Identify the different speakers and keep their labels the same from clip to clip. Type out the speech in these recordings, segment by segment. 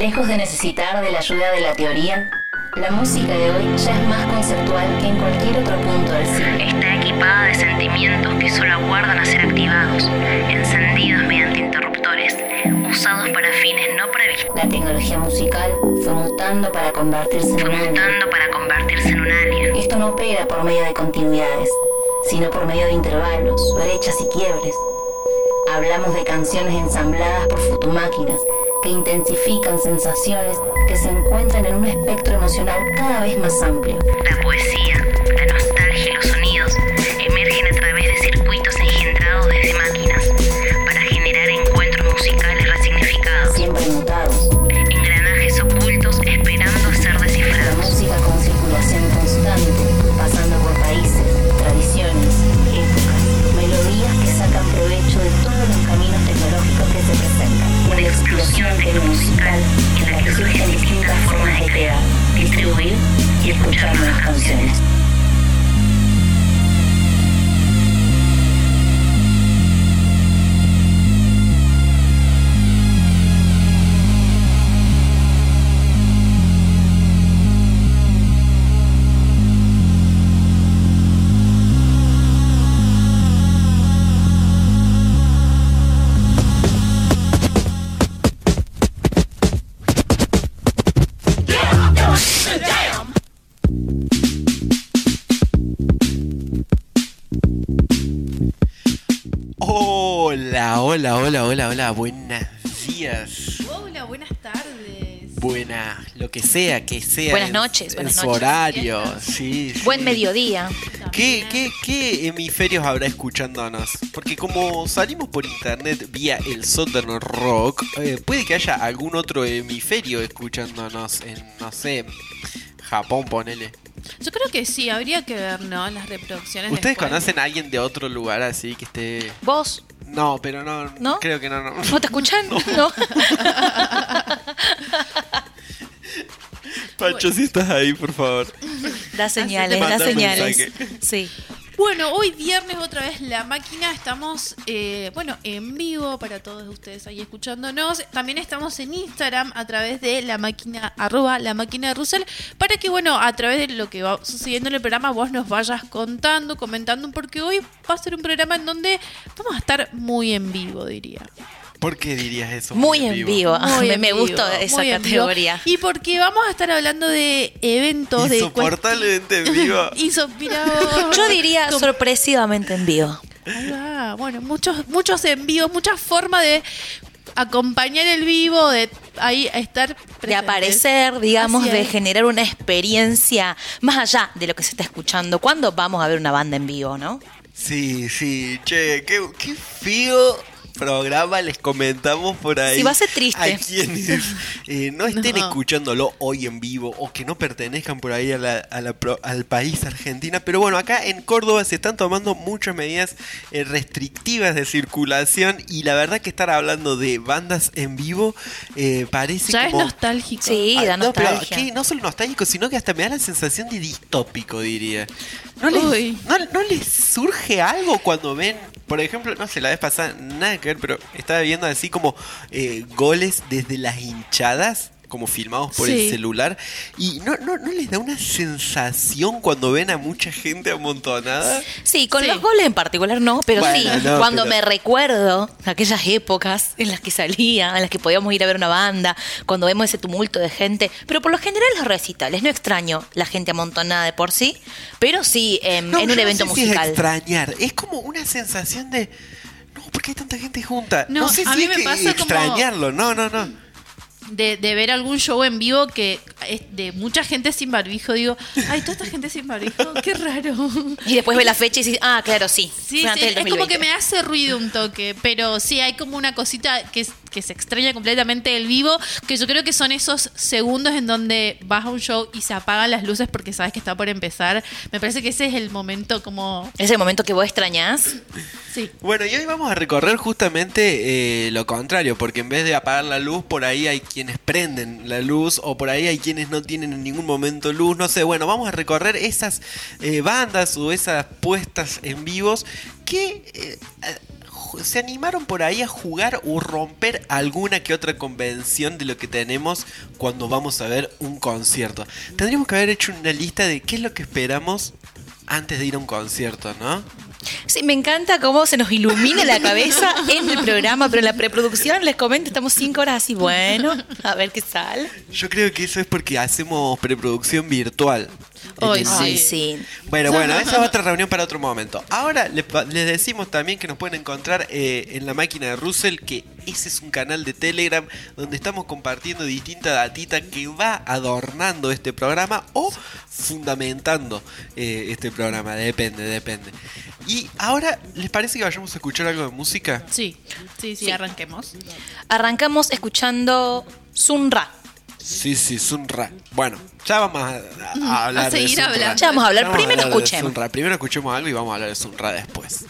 Speaker 1: Lejos de necesitar de la ayuda de la teoría, la música de hoy ya es más conceptual que en cualquier otro punto del siglo.
Speaker 2: Está equipada de sentimientos que solo aguardan a ser activados, encendidos mediante interruptores, usados para fines no previstos.
Speaker 1: La tecnología musical fue mutando para convertirse en
Speaker 2: Fue
Speaker 1: un alien.
Speaker 2: mutando para convertirse en un alien.
Speaker 1: Esto no opera por medio de continuidades, sino por medio de intervalos, brechas y quiebres. Hablamos de canciones ensambladas por futumáquinas que intensifican sensaciones que se encuentran en un espectro emocional cada vez más amplio.
Speaker 2: La poesía, la distribuir y escuchar nuevas canciones.
Speaker 3: Hola, hola, hola, hola, buenos días.
Speaker 4: Hola, buenas tardes.
Speaker 3: Buena, lo que sea, que sea.
Speaker 5: Buenas
Speaker 3: en-
Speaker 5: noches,
Speaker 3: en
Speaker 5: buenas
Speaker 3: su
Speaker 5: noches.
Speaker 3: horario, sí, sí.
Speaker 5: Buen mediodía.
Speaker 3: ¿Qué, qué, ¿Qué hemisferios habrá escuchándonos? Porque como salimos por internet vía el Southern Rock, eh, puede que haya algún otro hemisferio escuchándonos en, no sé, Japón, ponele.
Speaker 4: Yo creo que sí, habría que ver, ¿no? Las reproducciones.
Speaker 3: ¿Ustedes
Speaker 4: después.
Speaker 3: conocen a alguien de otro lugar así que esté...?
Speaker 5: ¿Vos?
Speaker 3: No, pero no,
Speaker 5: ¿No?
Speaker 3: creo que no, no.
Speaker 5: ¿No te escuchan? No.
Speaker 3: Pancho, si estás ahí, por favor.
Speaker 5: Da señales, da señales.
Speaker 3: mensaje.
Speaker 5: Sí.
Speaker 4: Bueno, hoy viernes otra vez la máquina, estamos, eh, bueno, en vivo para todos ustedes ahí escuchándonos. También estamos en Instagram a través de la máquina, arroba la máquina de Russell, para que, bueno, a través de lo que va sucediendo en el programa vos nos vayas contando, comentando, porque hoy va a ser un programa en donde vamos a estar muy en vivo, diría.
Speaker 3: ¿Por qué dirías eso?
Speaker 5: Muy en vivo.
Speaker 4: Muy
Speaker 5: me
Speaker 4: en
Speaker 5: me
Speaker 4: vivo,
Speaker 5: gusta esa
Speaker 4: muy en vivo.
Speaker 5: categoría.
Speaker 4: Y porque vamos a estar hablando de eventos de
Speaker 3: Insoportablemente en vivo.
Speaker 5: Yo diría
Speaker 4: Como-
Speaker 5: sorpresivamente en vivo.
Speaker 4: Ahí va. Bueno, muchos, muchos envíos, muchas formas de acompañar el vivo, de ahí estar
Speaker 5: De
Speaker 4: presentes.
Speaker 5: aparecer, digamos,
Speaker 4: Así
Speaker 5: de
Speaker 4: es.
Speaker 5: generar una experiencia más allá de lo que se está escuchando. ¿Cuándo vamos a ver una banda en vivo, no?
Speaker 3: Sí, sí, che, qué, qué feo programa les comentamos por ahí.
Speaker 5: Sí, va a ser triste.
Speaker 3: A quienes eh, no estén
Speaker 4: No.
Speaker 3: escuchándolo hoy en vivo o que no pertenezcan por ahí a la- a la pro- al país Argentina. Pero bueno, acá en Córdoba se están tomando muchas medidas eh, restrictivas de circulación y la verdad que estar hablando de bandas en vivo eh, parece
Speaker 4: Ya es
Speaker 3: como...
Speaker 4: nostálgico.
Speaker 5: Sí,
Speaker 3: Ah,
Speaker 5: da
Speaker 3: no, pero que no solo nostálgico, sino que hasta me da la sensación de distópico, diría. ¿No les,
Speaker 4: Uy.
Speaker 3: no, no les surge algo cuando ven, por ejemplo, no sé, la vez pasada, nada que ver, pero estaba viendo así como eh, goles desde las hinchadas? como filmados por
Speaker 4: Sí.
Speaker 3: el celular y no, no, no les da una sensación cuando ven a mucha gente amontonada
Speaker 5: Sí, con
Speaker 4: Sí.
Speaker 5: los goles en particular no, pero
Speaker 3: Bueno,
Speaker 5: sí,
Speaker 3: no,
Speaker 5: cuando
Speaker 3: pero-
Speaker 5: me recuerdo aquellas épocas en las que salía, en las que podíamos ir a ver una banda, cuando vemos ese tumulto de gente, pero por lo general los recitales, no extraño la gente amontonada de por sí, pero sí em,
Speaker 3: No,
Speaker 5: en un
Speaker 3: no
Speaker 5: evento
Speaker 3: sé si es
Speaker 5: musical.
Speaker 3: extrañar, es como una sensación de. No, ¿por qué hay tanta gente junta? No,
Speaker 4: No,
Speaker 3: sé
Speaker 4: a
Speaker 3: si
Speaker 4: mí
Speaker 3: es
Speaker 4: me
Speaker 3: que
Speaker 4: pasa como-
Speaker 3: extrañarlo, no, no, no.
Speaker 4: De, de ver algún show en vivo que es de mucha gente sin barbijo, digo, ay, toda esta gente sin barbijo, qué raro.
Speaker 5: Y después ve la fecha y dice, ah, claro, sí.
Speaker 4: Sí, es como
Speaker 5: 2020.
Speaker 4: que me hace ruido un toque, pero sí hay como una cosita que, que se extraña completamente del vivo, que yo creo que son esos segundos en donde vas a un show y se apagan las luces porque sabes que está por empezar. Me parece que ese es el momento como...
Speaker 5: Es el momento que vos extrañás.
Speaker 4: Sí.
Speaker 3: Bueno, y hoy vamos a recorrer justamente eh, lo contrario, porque en vez de apagar la luz, por ahí hay quienes prenden la luz, o por ahí hay quienes no tienen en ningún momento luz, no sé. Bueno, vamos a recorrer esas eh, bandas o esas puestas en vivos que eh, se animaron por ahí a jugar o romper alguna que otra convención de lo que tenemos cuando vamos a ver un concierto. Tendríamos que haber hecho una lista de qué es lo que esperamos antes de ir a un concierto, ¿no?
Speaker 5: Sí, me encanta cómo se nos ilumina la cabeza en el programa, pero en la preproducción les comento, estamos cinco horas así, bueno, a ver qué sale.
Speaker 3: Yo creo que eso es porque hacemos preproducción virtual. El-
Speaker 4: sí.
Speaker 3: Bueno, bueno, esa es otra reunión para otro momento. Ahora les decimos también que nos pueden encontrar eh, en la máquina de Russell, que ese es un canal de Telegram donde estamos compartiendo distinta datita que va adornando este programa o fundamentando eh, este programa, depende, depende. Y ahora, ¿les parece que vayamos a escuchar algo de música?
Speaker 4: Sí, sí, sí,
Speaker 5: Sí.
Speaker 4: arranquemos.
Speaker 5: Arrancamos escuchando Sunra.
Speaker 3: Sí, sí, Sunra. Bueno, ya vamos a, a hablar
Speaker 4: A seguir
Speaker 3: de Sunra.
Speaker 4: hablando.
Speaker 5: Ya vamos a hablar, primero escuchemos.
Speaker 3: Sunra. Primero escuchemos algo y vamos a hablar de Sunra después.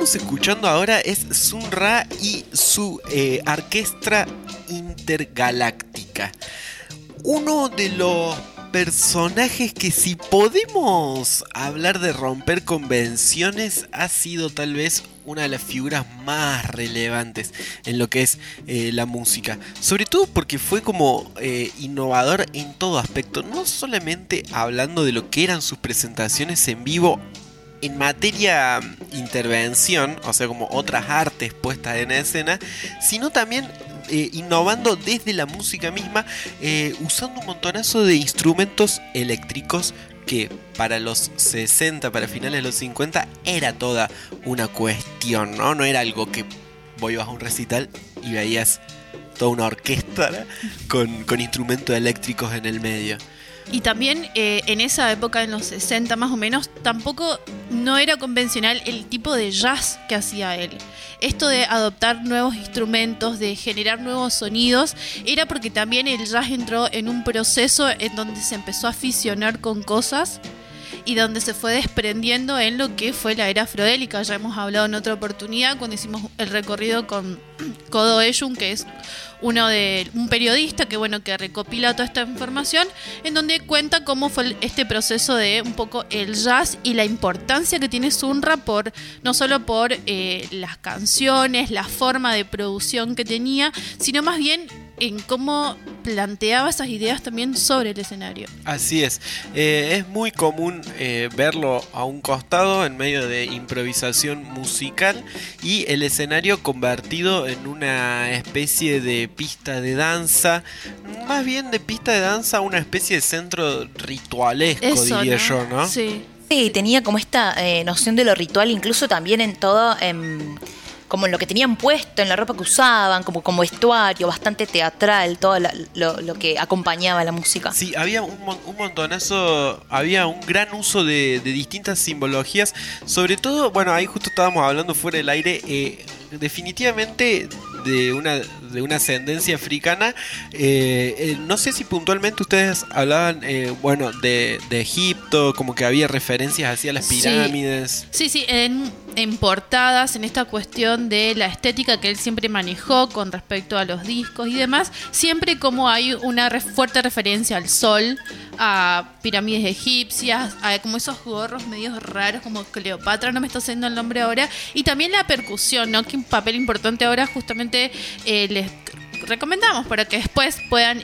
Speaker 3: Escuchando ahora es Sun Ra y su eh, orquesta intergaláctica. Uno de los personajes que si podemos hablar de romper convenciones ha sido tal vez una de las figuras más relevantes en lo que es eh, la música. Sobre todo porque fue como eh, innovador en todo aspecto, no solamente hablando de lo que eran sus presentaciones en vivo en materia intervención, o sea, como otras artes puestas en escena, sino también eh, innovando desde la música misma, eh, usando un montonazo de instrumentos eléctricos que para los 60, para finales de los 50, era toda una cuestión, ¿no? No era algo que voy a un recital y veías toda una orquesta con, con instrumentos eléctricos en el medio.
Speaker 4: Y también eh, en esa época, en los 60 más o menos, tampoco no era convencional el tipo de jazz que hacía él. Esto de adoptar nuevos instrumentos, de generar nuevos sonidos, era porque también el jazz entró en un proceso en donde se empezó a aficionar con cosas y donde se fue desprendiendo en lo que fue la era afrodélica. Ya hemos hablado en otra oportunidad cuando hicimos el recorrido con Kodo Ejun, que es uno de un periodista que bueno que recopila toda esta información en donde cuenta cómo fue este proceso de un poco el jazz y la importancia que tiene Sunra por no solo por eh, las canciones la forma de producción que tenía sino más bien en cómo planteaba esas ideas también sobre el escenario.
Speaker 3: Así es, eh, es muy común eh, verlo a un costado en medio de improvisación musical y el escenario convertido en una especie de pista de danza, más bien de pista de danza, una especie de centro ritualesco, diría yo, ¿no?
Speaker 4: Sí.
Speaker 5: Sí, tenía como esta eh, noción de lo ritual, incluso también en todo... Em, como en lo que tenían puesto, en la ropa que usaban, como, como vestuario, bastante teatral, todo lo, que acompañaba la música.
Speaker 3: Sí, había un, un montonazo, había un gran uso de, distintas simbologías, sobre todo, bueno, ahí justo estábamos hablando fuera del aire, eh, definitivamente de una, de una ascendencia africana. Eh, eh, no sé si puntualmente ustedes hablaban, bueno, de, de, Egipto, como que había referencias hacia las pirámides.
Speaker 4: Sí, sí, en, en, portadas, en esta cuestión de la estética que él siempre manejó con respecto a los discos y demás, siempre como hay una fuerte referencia al sol, a pirámides egipcias, a como esos gorros medios raros como Cleopatra, no me está haciendo el nombre ahora, y también la percusión, ¿no? Que un papel importante ahora justamente eh, les recomendamos para que después puedan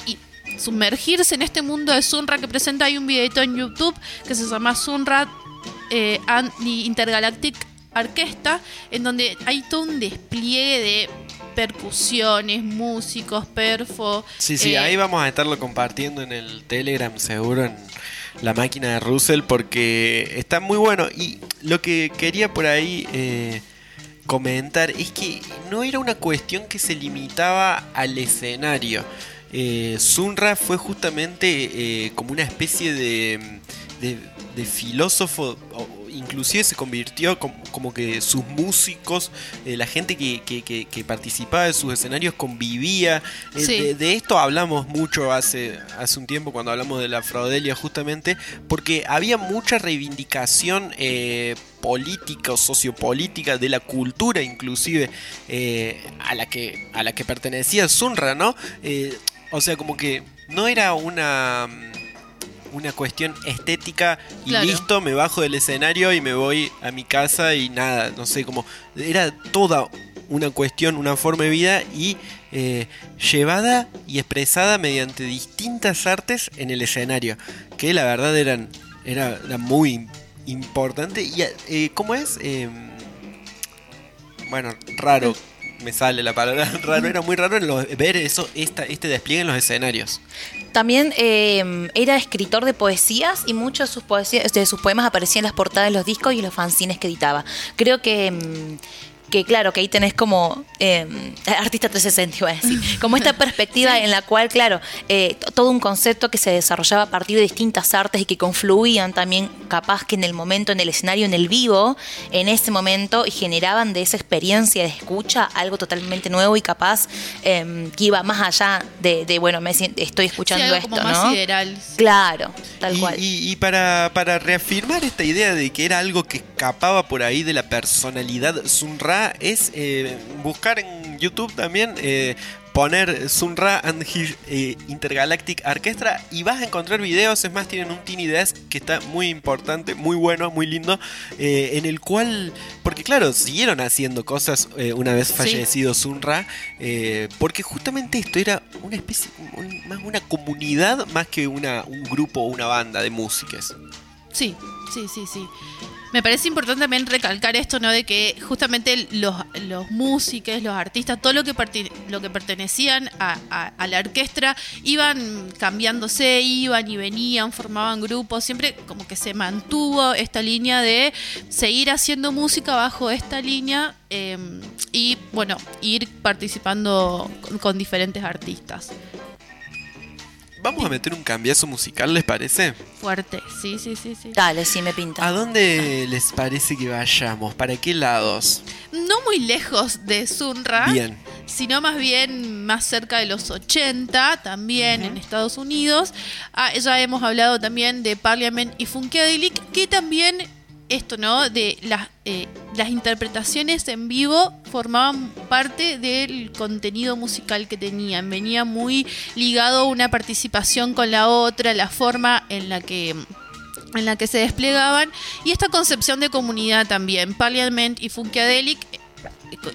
Speaker 4: sumergirse en este mundo de Sunra que presenta hay un videito en YouTube que se llama Sunra eh, Intergalactic Orquesta, en donde hay todo un despliegue de percusiones, músicos, perfo.
Speaker 3: Sí, sí, ahí eh, vamos a estarlo compartiendo en el Telegram seguro, en la máquina de Russell, porque está muy bueno. Y lo que quería por ahí eh, comentar es que no era una cuestión que se limitaba al escenario. Eh, Sunra fue justamente como una especie de, de, de filósofo inclusive se convirtió como, que sus músicos, eh, la gente que, participaba de sus escenarios convivía. Eh, de, esto hablamos mucho hace, hace un tiempo cuando hablamos de la fraudelia justamente, porque había mucha reivindicación eh, política o sociopolítica de la cultura inclusive a, la que, a la que pertenecía Sunra, ¿no? o sea, como que no era una una cuestión estética y listo, me bajo del escenario y me voy a mi casa y nada, no sé, como era toda una cuestión, una forma de vida y eh, llevada y expresada mediante distintas artes en el escenario, que la verdad eran, era, muy importante y eh, ¿cómo es? Em, bueno, raro me sale la palabra raro, era muy raro ver eso, este despliegue en los escenarios.
Speaker 5: También eh, era escritor de poesías y muchos de sus, poesías, de sus poemas aparecían en las portadas de los discos y los fanzines que editaba. Creo que mm, que claro, que ahí tenés como eh, artista 360, iba a decir, como esta perspectiva en la cual, claro, eh, todo un concepto que se desarrollaba a partir de distintas artes y que confluían también, capaz que en el momento, en el escenario, en el vivo, en ese momento, y generaban de esa experiencia de escucha algo totalmente nuevo y capaz em, que iba más allá de, bueno, me estoy escuchando esto, como más
Speaker 4: Sideral.
Speaker 5: Claro, tal
Speaker 3: y,
Speaker 5: cual.
Speaker 3: Y, para, para reafirmar esta idea de que era algo que escapaba por ahí de la personalidad Sun Ra es eh, buscar en YouTube también eh, poner Sun Ra and his eh, Intergalactic Orchestra y vas a encontrar videos, es más, tienen un Tiny Desk que está muy importante, muy bueno, muy lindo, eh, en el cual, porque claro, siguieron haciendo cosas eh, una vez fallecido Sun Ra, eh, porque justamente esto era una especie, un- más una comunidad más que una, un grupo o una banda de músicas.
Speaker 4: Sí, sí, sí, sí. Me parece importante también recalcar esto, ¿no? De que justamente los, músicos, los artistas, todo lo que, lo que pertenecían a la orquesta iban cambiándose, iban y venían, formaban grupos, siempre como que se mantuvo esta línea de seguir haciendo música bajo esta línea eh, y, bueno, ir participando con, con diferentes artistas.
Speaker 3: Vamos a meter un cambiazo musical, ¿les parece?
Speaker 4: Fuerte, sí, sí, sí, sí.
Speaker 5: Dale, sí me pinta.
Speaker 3: ¿A dónde les parece que vayamos? ¿Para qué lados?
Speaker 4: No muy lejos de Sunra.
Speaker 3: Bien.
Speaker 4: sino más bien más cerca de los 80, también en Estados Unidos. Ah, ya hemos hablado también de Parliament y Funkadelic, que también esto, ¿no? De las, eh, las interpretaciones en vivo formaban parte del contenido musical que tenían. Venía muy ligado una participación con la otra, la forma en la que en la que se desplegaban y esta concepción de comunidad también. Parliament y Funkadelic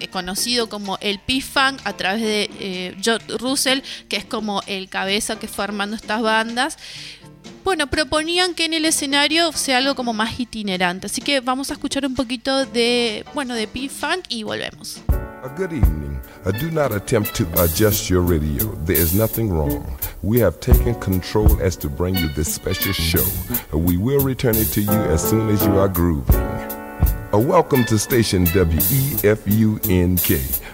Speaker 4: eh, conocido como el P-Funk a través de eh, Jod Russell, que es como el cabeza que fue armando estas bandas. Bueno, proponían que en el escenario sea algo como más itinerante. Así que vamos a escuchar un poquito de, bueno, de P-Funk y volvemos.
Speaker 6: A good evening. Uh, do not attempt to adjust your radio. There is nothing wrong. We have taken control as to bring you this special show. We will return it to you as soon as you are grooving. Uh, welcome to station WEFUNK,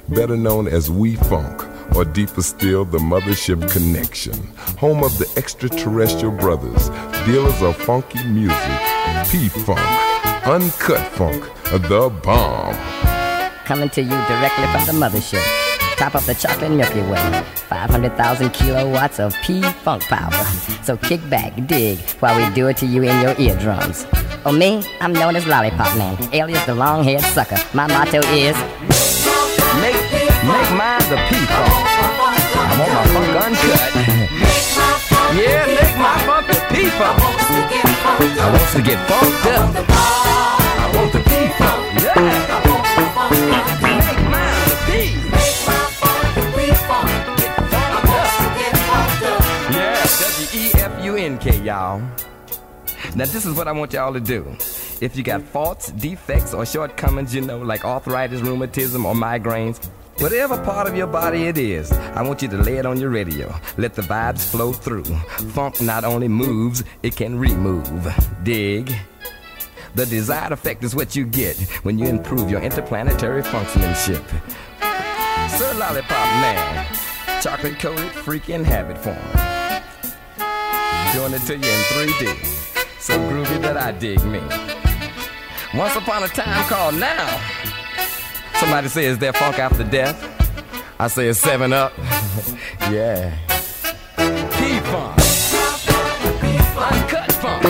Speaker 6: better known as We Funk, or deeper still, the Mothership Connection, home of the extraterrestrial brothers, dealers of funky music, P Funk, Uncut Funk, the bomb.
Speaker 7: coming to you directly from the mothership. Top of the chocolate Milky Way. 500,000 kilowatts of P-Funk power. So kick back, dig, while we do it to you in your eardrums. Oh, me? I'm known as Lollipop Man, alias the long-haired sucker. My motto is...
Speaker 8: Make, make mine the P-Funk. I want my funk uncut. yeah, make my funk the P-Funk. I want to get funked up. I want the P-Funk. Yeah. Make mine the P. Yeah, y'all. Now this is what I want y'all to do. If you got faults, defects, or shortcomings, you know, like arthritis, rheumatism, or migraines, whatever part of your body it is, I want you to lay it on your radio. Let the vibes flow through. Funk not only moves, it can remove. Dig. The desired effect is what you get when you improve your interplanetary functionship. Sir Lollipop Man, chocolate coated freaking habit form. Doing it to you in 3D. So groovy that I dig me. Once upon a time called now. Somebody say, is there funk after death? I say it's seven up. yeah. P-Funk. Uncut funk.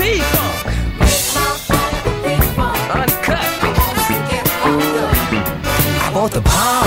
Speaker 8: P-Funk. Uncut. I want the bomb.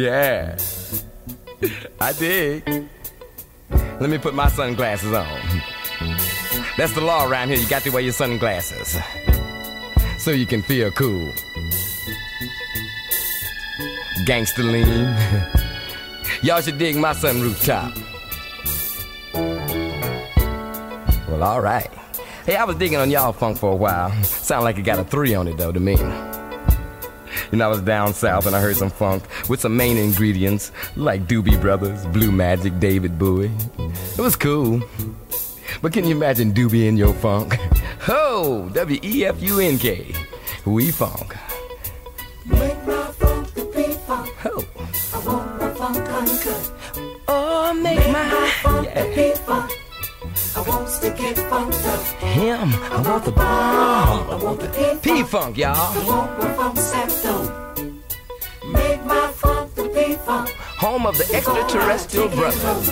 Speaker 8: Yeah, I dig. Let me put my sunglasses on. That's the law around here. You got to wear your sunglasses so you can feel cool. Gangster lean. Y'all should dig my sun rooftop. Well, all right. Hey, I was digging on y'all funk for a while. Sound like it got a three on it though to me. You know, I was down south and I heard some funk with some main ingredients like Doobie Brothers, Blue Magic, David Bowie. It was cool. But can you imagine Doobie in your funk? Ho, W E F U N K. We funk. Make my funk the beat funk. Ho. Oh, I want my funk uncut. Oh, make my yeah. Him, I want the bomb. I want the P funk, y'all. Home of the extraterrestrial brothers.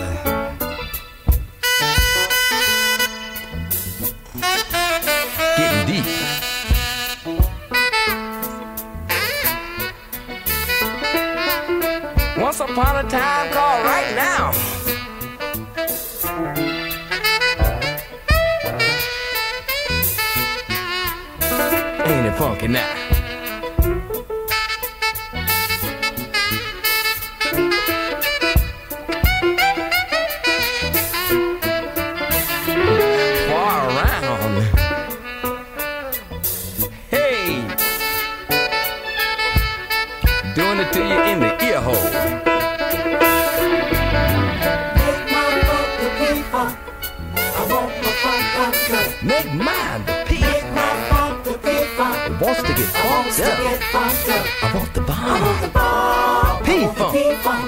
Speaker 8: Getting deep. Once upon a time called right now. Ain't it funky now? wants to get fucked, to up. Get fucked up. I want the bomb. I want the bomb. P-funk. P-funk.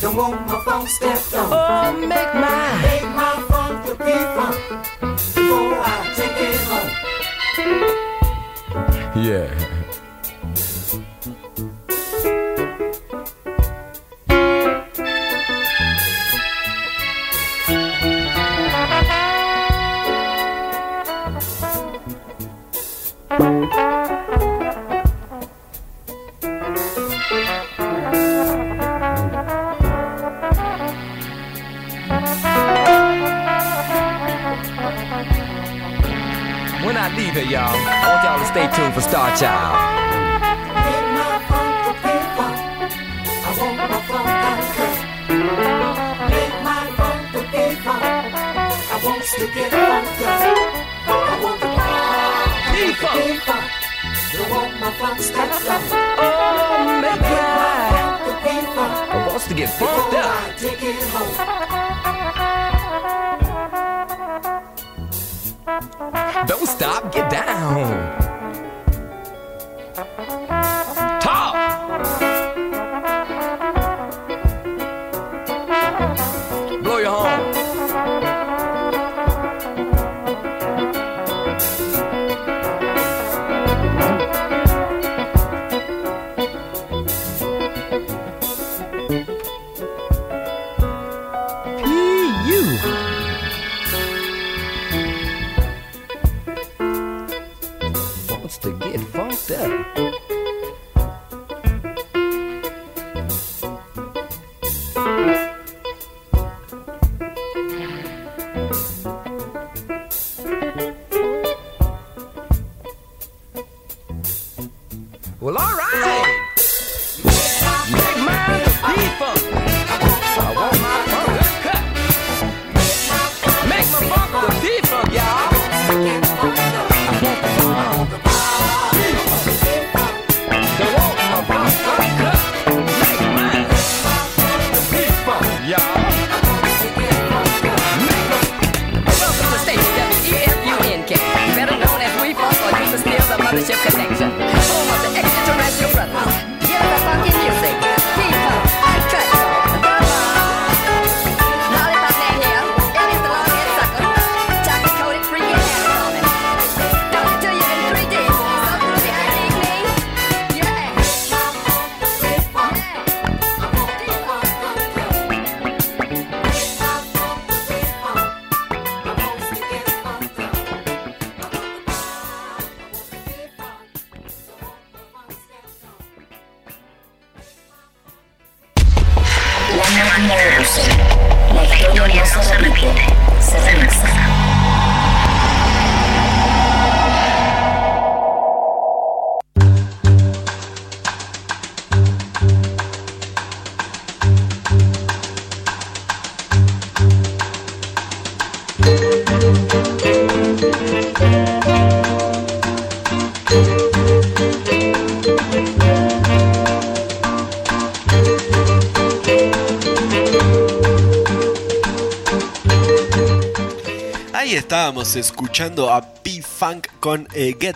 Speaker 8: Don't want my funk stepped on. Oh, make my make
Speaker 9: my funk the P-funk before I take it home. Yeah.
Speaker 3: Estábamos escuchando a P-Funk con eh, Get,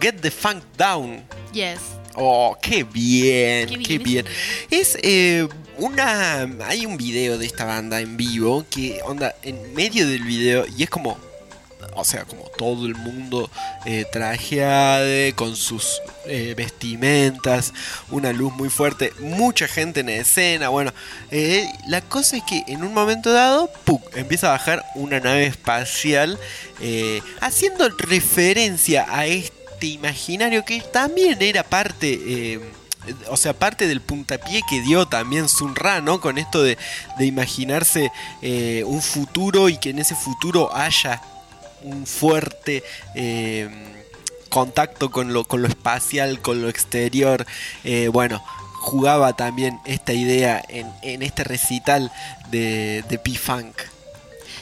Speaker 3: Get the Funk Down.
Speaker 4: Yes.
Speaker 3: Oh, qué bien,
Speaker 4: Qué bien.
Speaker 3: Es eh, una. Hay un video de esta banda en vivo que onda en medio del video y es como. O sea, como todo el mundo eh, con sus eh, vestimentas, una luz muy fuerte, mucha gente en escena. Bueno, eh, la cosa es que en un momento dado, empieza a bajar una nave espacial eh, haciendo referencia a este imaginario que también era parte. o sea, parte del puntapié que dio también Sun Ra, ¿no? Con esto de, de imaginarse un futuro y que en ese futuro haya un fuerte eh, contacto con lo, con lo espacial, con lo exterior. Eh, bueno, jugaba también esta idea en, este recital de, P-Funk.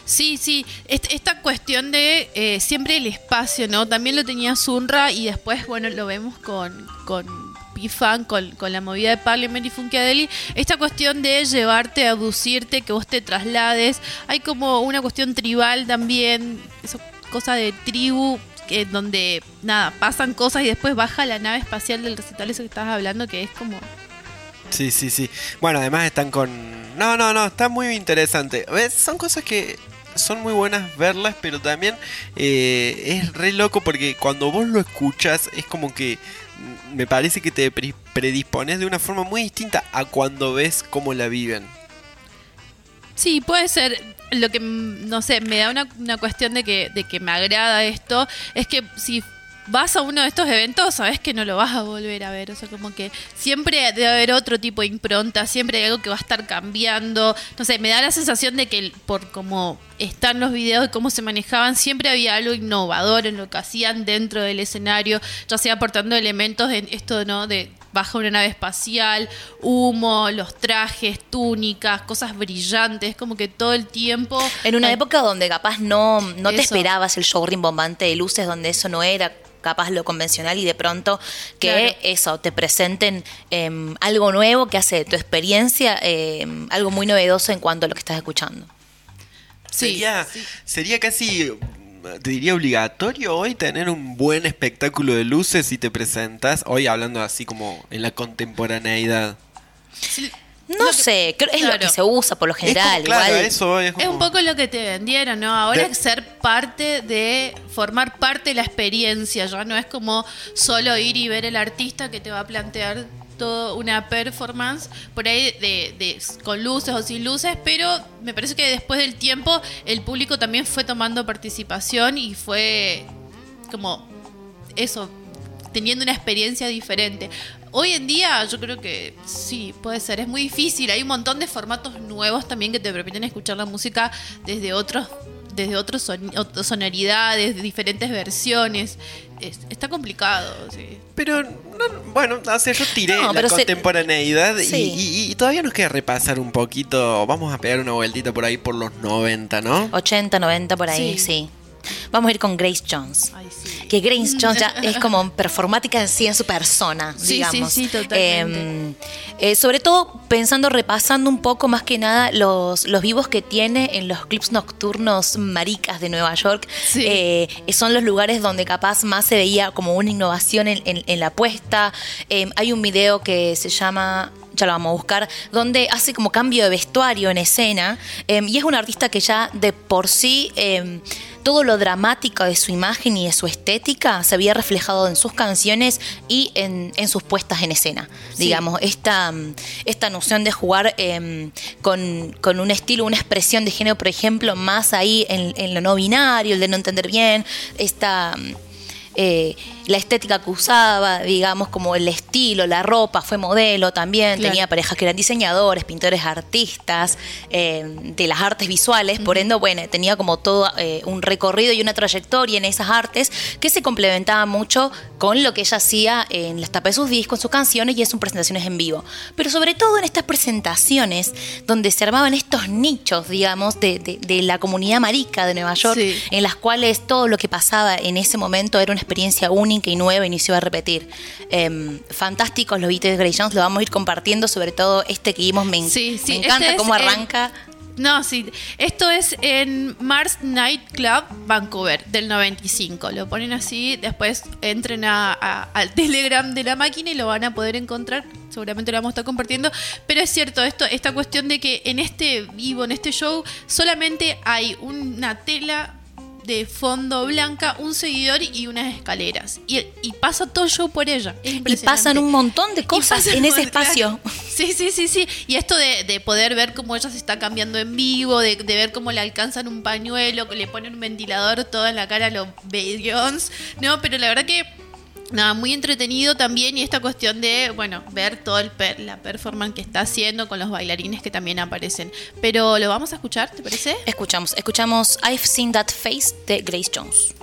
Speaker 4: Sí, sí, Est- esta cuestión de eh, siempre el espacio, ¿no? También lo tenía Sunra y después, bueno, lo vemos con P-Funk, con, con la movida de Parliament y Funkiadeli. Esta cuestión de llevarte, abducirte, que vos te traslades. Hay como una cuestión tribal también, eso, cosa de tribu, que donde, nada, pasan cosas y después baja la nave espacial del recital, eso que estabas hablando, que es como...
Speaker 3: Sí, sí, sí. Bueno, además están con... No, no, no, está muy interesante. ¿Ves? Son cosas que son muy buenas verlas, pero también eh, es re loco porque cuando vos lo escuchas es como que me parece que te pre- predispones de una forma muy distinta a cuando ves cómo la viven.
Speaker 4: Sí, puede ser. Lo que, no sé, me da una, una cuestión de que, de que me agrada esto, es que si vas a uno de estos eventos, sabes que no lo vas a volver a ver. O sea, como que siempre debe haber otro tipo de impronta, siempre hay algo que va a estar cambiando. No sé, me da la sensación de que por cómo están los videos y cómo se manejaban, siempre había algo innovador en lo que hacían dentro del escenario, ya sea aportando elementos en esto, ¿no? De baja una nave espacial, humo, los trajes, túnicas, cosas brillantes, como que todo el tiempo.
Speaker 5: En una
Speaker 4: Ay,
Speaker 5: época donde capaz no, no te esperabas el show rimbombante de luces, donde eso no era capaz lo convencional y de pronto que
Speaker 4: Claro.
Speaker 5: eso, te presenten em, algo nuevo que hace de tu experiencia em, algo muy novedoso en cuanto a lo que estás escuchando.
Speaker 4: Sí,
Speaker 3: sería,
Speaker 4: sí.
Speaker 3: sería casi, te diría obligatorio hoy tener un buen espectáculo de luces si te presentas, hoy hablando así como en la contemporaneidad.
Speaker 4: Sí,
Speaker 5: No
Speaker 4: que-
Speaker 5: sé, creo, es lo que se usa por lo
Speaker 3: Es como-
Speaker 5: general.
Speaker 3: claro,
Speaker 5: igual.
Speaker 3: eso es,
Speaker 4: Es
Speaker 3: como-
Speaker 4: un poco lo que te vendieron, ¿no? Ahora
Speaker 3: De-
Speaker 4: ser parte de, formar parte de la experiencia, ya no es como solo ir y ver el artista que te va a plantear toda una performance por ahí de, de- con luces o sin luces, pero me parece que después del tiempo el público también fue tomando participación y fue como eso, teniendo una experiencia diferente. Hoy en día yo creo que sí, puede ser, es muy difícil, hay un montón de formatos nuevos también que te permiten escuchar la música desde otros desde otros son- sonoridades, de diferentes versiones. Es- está complicado, sí.
Speaker 3: Pero, no, bueno, o sea, yo tiré
Speaker 5: No,
Speaker 3: la
Speaker 5: se-
Speaker 3: contemporaneidad y- y, y todavía nos queda repasar un poquito. Vamos a pegar una vueltita por ahí por los 90, ¿no?
Speaker 5: 80, 90 por ahí,
Speaker 4: Sí.
Speaker 5: sí. Vamos a ir con Grace Jones.
Speaker 4: Ay, sí.
Speaker 5: Que Grace Jones ya es como performática en sí en su persona,
Speaker 4: Sí,
Speaker 5: digamos.
Speaker 4: sí, sí, totalmente.
Speaker 5: Eh, eh, sobre todo pensando, repasando un poco más que nada los, los vivos que tiene en los clips nocturnos maricas de Nueva York.
Speaker 4: Sí.
Speaker 5: Eh, son los lugares donde capaz más se veía como una innovación en, en- en la apuesta. Eh, hay un video que se llama ya lo vamos a buscar, donde hace como cambio de vestuario en escena. eh, y es un artista que ya de por sí eh, todo lo dramático de su imagen y de su estética se había reflejado en sus canciones y en, en sus puestas en escena.
Speaker 4: Sí.
Speaker 5: Digamos, esta, mm, esta noción de jugar eh, con, con un estilo, una expresión de género, por ejemplo, más ahí en, en lo no binario, el de no entender bien, esta... eh, la estética que usaba, digamos, como el estilo, la ropa, fue modelo también,
Speaker 4: Claro.
Speaker 5: tenía parejas que eran diseñadores, pintores, artistas, eh, de las artes visuales, por ende, bueno, tenía como todo eh, un recorrido y una trayectoria en esas artes que se complementaba mucho con lo que ella hacía en las tapas de sus discos, en sus canciones y en sus presentaciones en vivo. Pero sobre todo en estas presentaciones donde se armaban estos nichos, digamos, de, de- de la comunidad marica de Nueva York,
Speaker 4: Sí.
Speaker 5: en las cuales todo lo que pasaba en ese momento era una experiencia única y nueva y no se iba a repetir. Em, fantásticos los beats de Grey Jones, lo vamos a ir compartiendo, sobre todo este que vimos, me, en-
Speaker 4: Sí, sí,
Speaker 5: me encanta
Speaker 4: este es
Speaker 5: cómo arranca.
Speaker 4: No, sí. Esto es en Mars Night Club Vancouver del 95. Lo ponen así, después entren a- a- al Telegram de la máquina y lo van a poder encontrar. Seguramente lo vamos a estar compartiendo. Pero es cierto, esto, esta cuestión de que en este vivo, en este show, solamente hay una tela de fondo blanca, un seguidor y unas escaleras. Y, y pasa todo show por ella.
Speaker 5: Y pasan un montón de cosas en ese espacio.
Speaker 4: Sí, sí, sí, sí. Y esto de, de poder ver cómo ella se está cambiando en vivo, de, de ver cómo le alcanzan un pañuelo, que le ponen un ventilador todo en la cara a los Beyoncé. No, pero la verdad que nada, muy entretenido también y esta cuestión de, bueno, ver todo el per- la performance que está haciendo con los bailarines que también aparecen. Pero lo vamos a escuchar, ¿te parece?
Speaker 5: Escuchamos, escuchamos I've Seen That Face de Grace Jones.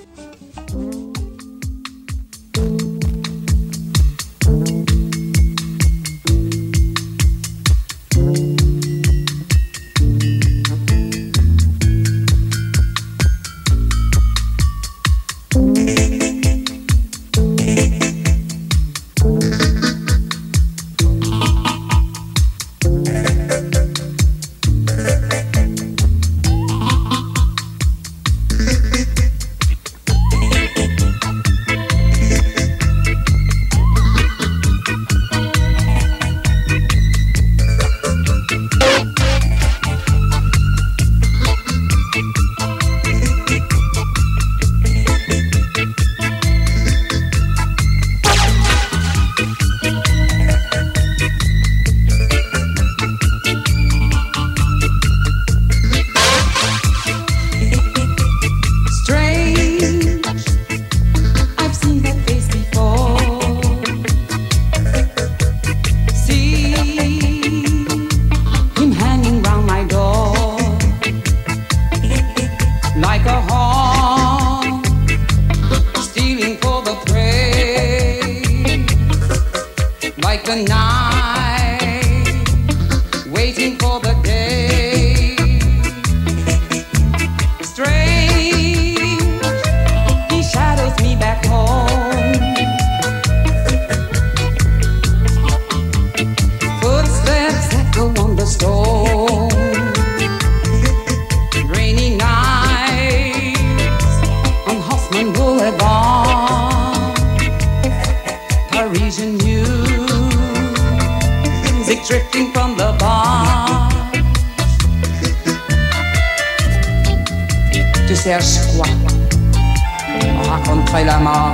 Speaker 10: Raconterait la mort.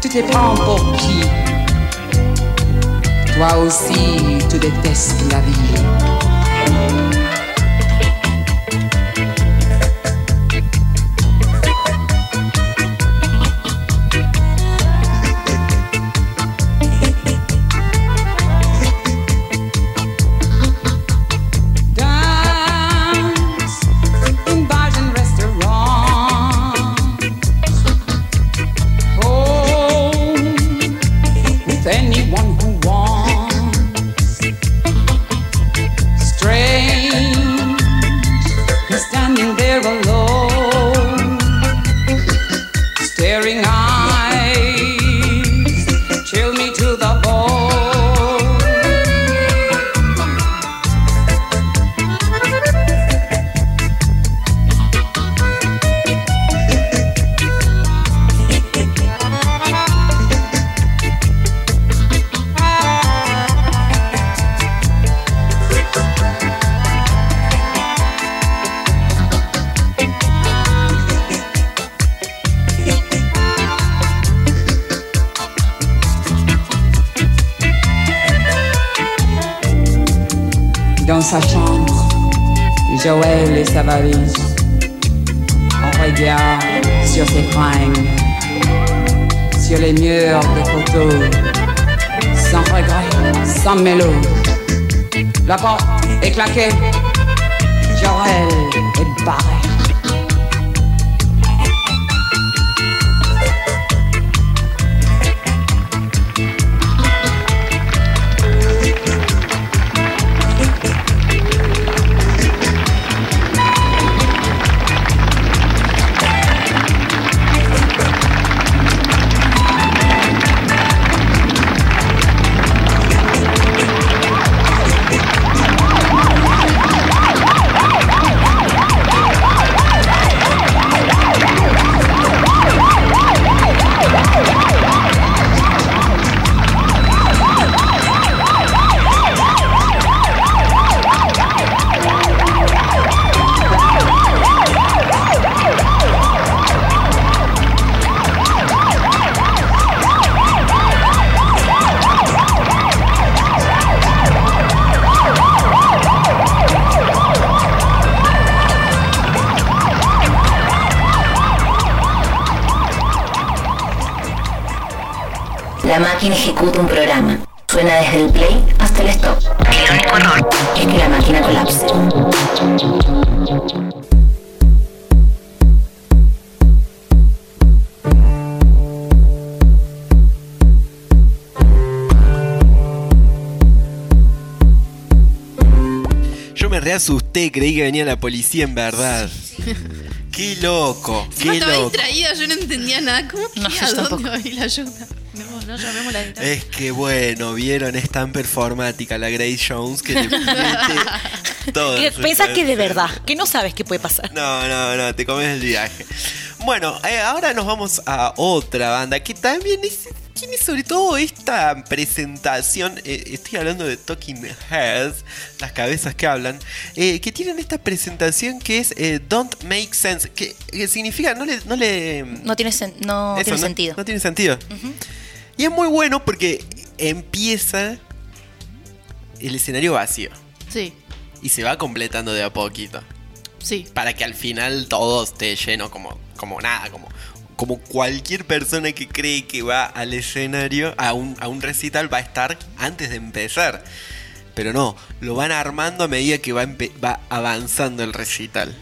Speaker 10: Tu te prends pour qui? Toi aussi, tu détestes la vie.
Speaker 3: Venía la policía en verdad. Qué loco, qué
Speaker 4: estaba
Speaker 3: loco.
Speaker 4: distraída, yo no entendía nada. ¿Cómo
Speaker 5: No, yo
Speaker 4: a dónde
Speaker 5: tampoco.
Speaker 4: va a ir la ayuda? No, no llamemos la distancia.
Speaker 3: Es que bueno, vieron, es tan performática la Grace Jones que le mete todo.
Speaker 5: Que pensás que de verdad, que no sabes qué puede pasar.
Speaker 3: No, no, no, te comes el viaje. Bueno, eh, ahora nos vamos a otra banda que también es, tiene sobre todo esta presentación, eh, estoy hablando de Talking Heads, las cabezas que hablan, eh, que tienen esta presentación que es eh, Don't Make Sense, que, que significa no le... No, le,
Speaker 5: No tiene, sen- no
Speaker 3: eso,
Speaker 5: tiene sentido.
Speaker 3: No tiene sentido. Y es muy bueno porque empieza el escenario vacío
Speaker 4: Sí,
Speaker 3: y se va completando de a poquito
Speaker 4: sí.
Speaker 3: para que al final todo esté lleno como, como nada, como, como cualquier persona que cree que va al escenario, a un, a un recital, va a estar antes de empezar. Pero no, lo van armando a medida que va, va avanzando el recital.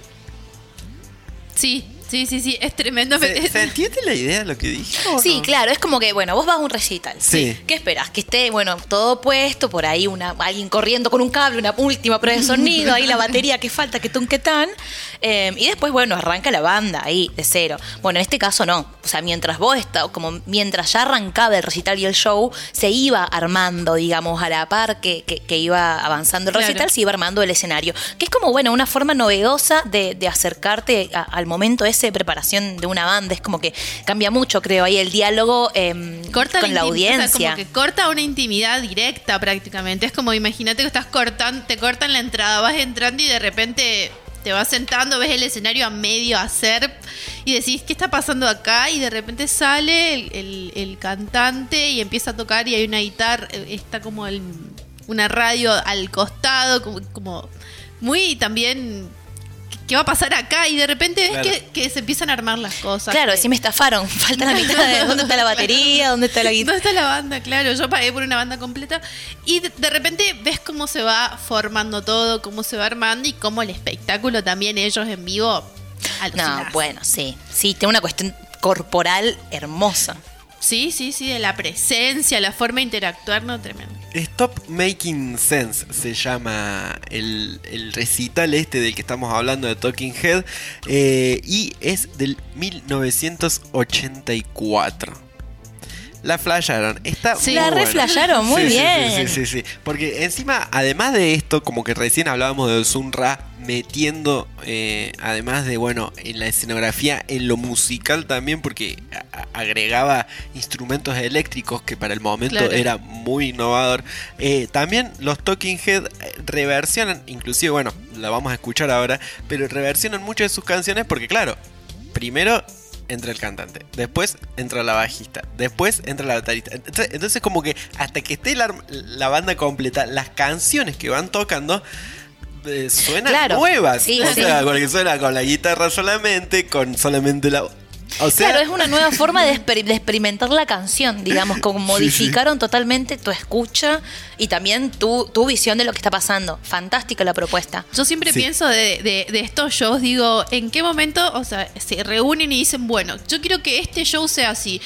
Speaker 4: Sí, sí, sí, sí, es tremendo.
Speaker 3: ¿Se, se entiende la idea de lo que dije?
Speaker 5: Sí,
Speaker 3: no?
Speaker 5: claro, es como que, bueno, vos vas a un recital.
Speaker 3: Sí.
Speaker 5: ¿Qué esperas? Que esté, bueno, todo puesto, por ahí una, alguien corriendo con un cable, una última prueba de sonido, ahí la batería que falta, que tun, que tan. Eh, y después, bueno, arranca la banda ahí, de cero. Bueno, en este caso no. O sea, mientras vos estás, como mientras ya arrancaba el recital y el show, se iba armando, digamos, a la par que, que- que iba avanzando el
Speaker 4: Claro.
Speaker 5: recital, se iba armando el escenario. Que es como, bueno, una forma novedosa de, de acercarte a- al momento ese de preparación de una banda. Es como que cambia mucho, creo, ahí el diálogo em,
Speaker 4: corta
Speaker 5: con la,
Speaker 4: intim- o sea,
Speaker 5: audiencia.
Speaker 4: como que corta una intimidad directa prácticamente. Es como imagínate que estás cortando, te cortan la entrada, vas entrando y de repente te vas sentando, ves el escenario a medio hacer y decís, ¿qué está pasando acá? Y de repente sale el, el- el cantante y empieza a tocar y hay una guitarra, eh, está como el- una radio al costado, como, como muy también... ¿qué- ¿Qué va a pasar acá? Y de repente ves
Speaker 3: Claro.
Speaker 4: que, que se empiezan a armar las cosas.
Speaker 5: Claro,
Speaker 4: que-
Speaker 5: sí me estafaron. Falta la mitad de dónde está la batería, dónde está la guitarra.
Speaker 4: ¿Dónde está la banda? Claro, yo pagué por una banda completa. Y de, de repente ves cómo se va formando todo, cómo se va armando y cómo el espectáculo también ellos en vivo.
Speaker 5: No, bueno, sí. Sí, tiene una cuestión corporal hermosa.
Speaker 4: Sí, sí, sí, de la presencia, la forma de interactuar, no, tremendo.
Speaker 3: Stop Making Sense se llama el, el recital este del que estamos hablando de Talking Head eh, y es del 1984. La flasharon, está
Speaker 5: Sí,
Speaker 3: muy
Speaker 5: la reflasharon, muy
Speaker 3: Sí,
Speaker 5: bien.
Speaker 3: Sí, sí, sí. Porque encima, además de esto, como que recién hablábamos de Sunra metiendo, eh, además de, bueno, en la escenografía, en lo musical también, porque agregaba instrumentos eléctricos que para el momento
Speaker 4: Claro.
Speaker 3: era muy innovador. Eh, también los Talking Head eh, reversionan, inclusive, bueno, la vamos a escuchar ahora, pero reversionan muchas de sus canciones porque, claro, primero entra el cantante, después entra la bajista, después entra la baterista. Entonces, entonces como que hasta que esté la, la banda completa, las canciones que van tocando eh, suenan
Speaker 5: Claro,
Speaker 3: nuevas.
Speaker 5: sí,
Speaker 3: o
Speaker 5: sí.
Speaker 3: sea, porque suena con la guitarra solamente, con solamente la... O sea,
Speaker 5: claro, es una nueva forma de, exper- de experimentar la canción, digamos, como
Speaker 3: Sí, sí.
Speaker 5: modificaron totalmente tu escucha y también tu, tu visión de lo que está pasando. Fantástica la propuesta.
Speaker 4: Yo siempre
Speaker 3: Sí.
Speaker 4: pienso de, de- de estos shows, digo, ¿en qué momento, o sea, se reúnen y dicen, bueno, yo quiero que este show sea así?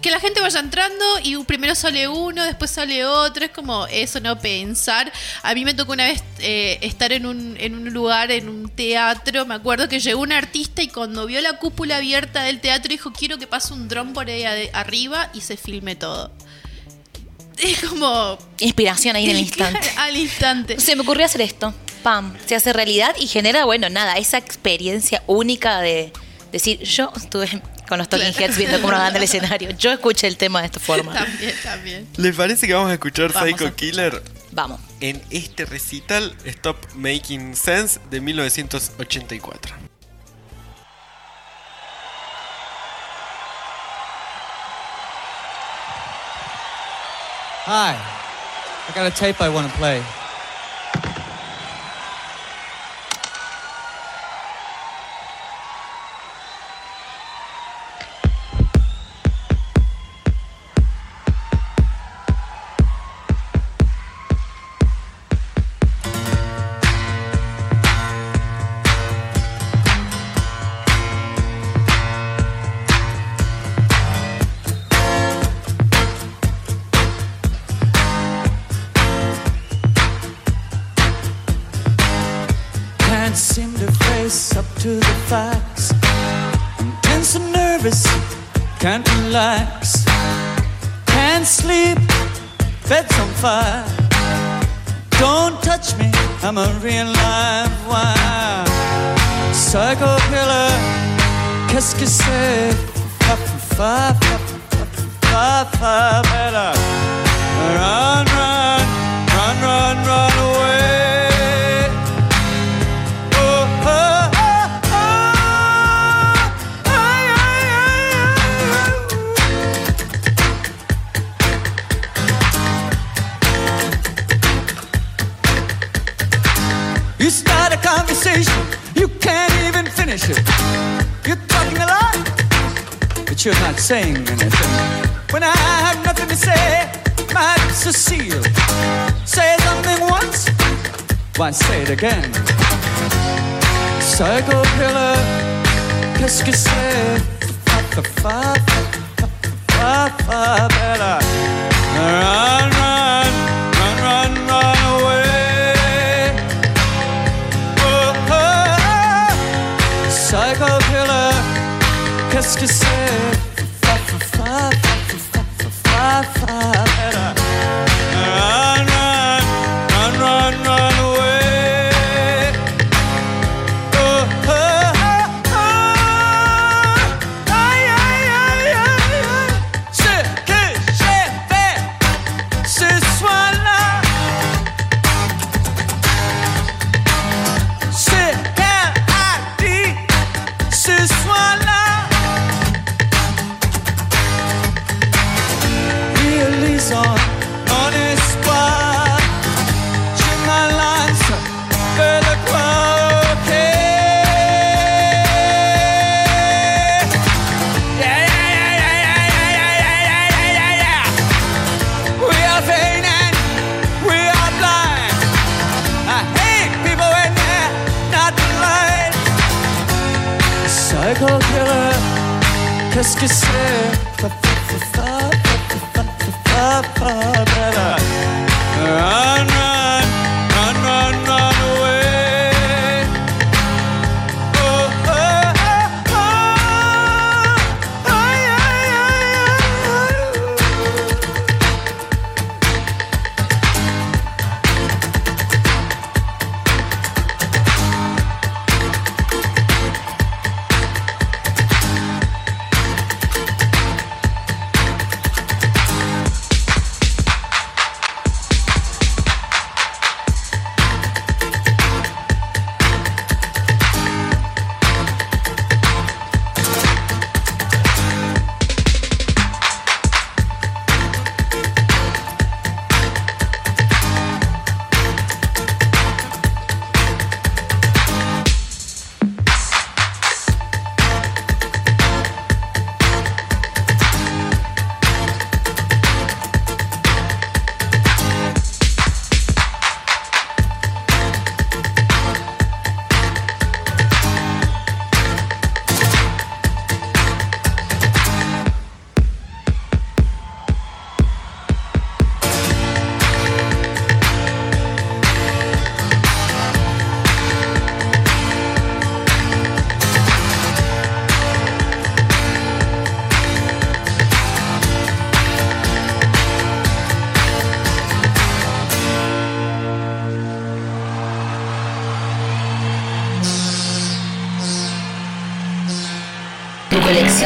Speaker 4: Que la gente vaya entrando y primero sale uno, después sale otro, es como eso, ¿no? Pensar. A mí me tocó una vez eh, estar en un, en un lugar, en un teatro, me acuerdo que llegó un artista y cuando vio la cúpula abierta del teatro dijo, quiero que pase un dron por ahí arriba y se filme todo. Es como...
Speaker 5: Inspiración ahí en el instante.
Speaker 4: Al instante.
Speaker 5: Se me ocurrió hacer esto. Pam, se hace realidad y genera, bueno, nada, esa experiencia única de decir, yo estuve con los Talking. Heads viendo cómo nos dan el escenario. Yo escuché el tema de esta forma.
Speaker 4: También, también.
Speaker 3: ¿les parece que vamos a escuchar
Speaker 5: Vamos
Speaker 3: Psycho
Speaker 5: a-
Speaker 3: Killer?
Speaker 5: Vamos.
Speaker 3: en este recital Stop Making Sense de 1984.
Speaker 11: Hi. I got a tape I want to play.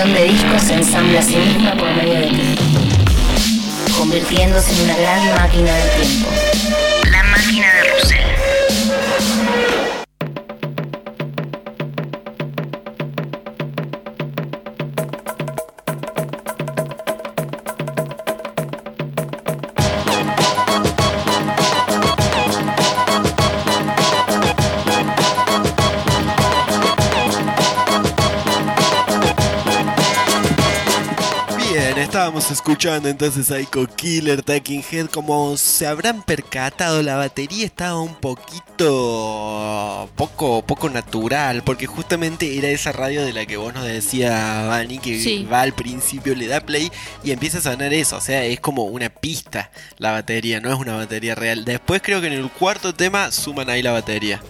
Speaker 1: De discos se ensambla a sí misma por medio de ti, convirtiéndose en una gran máquina del tiempo.
Speaker 3: Escuchando entonces Psycho Killer, Taking Head. Como se habrán percatado, la batería estaba un poquito poco, poco natural, porque justamente era esa radio de la que vos nos decía, Vani, que
Speaker 4: Sí.
Speaker 3: va al principio, le da play y empieza a sonar eso. O sea, es como una pista la batería, no es una batería real. Después creo que en el cuarto tema suman ahí la batería.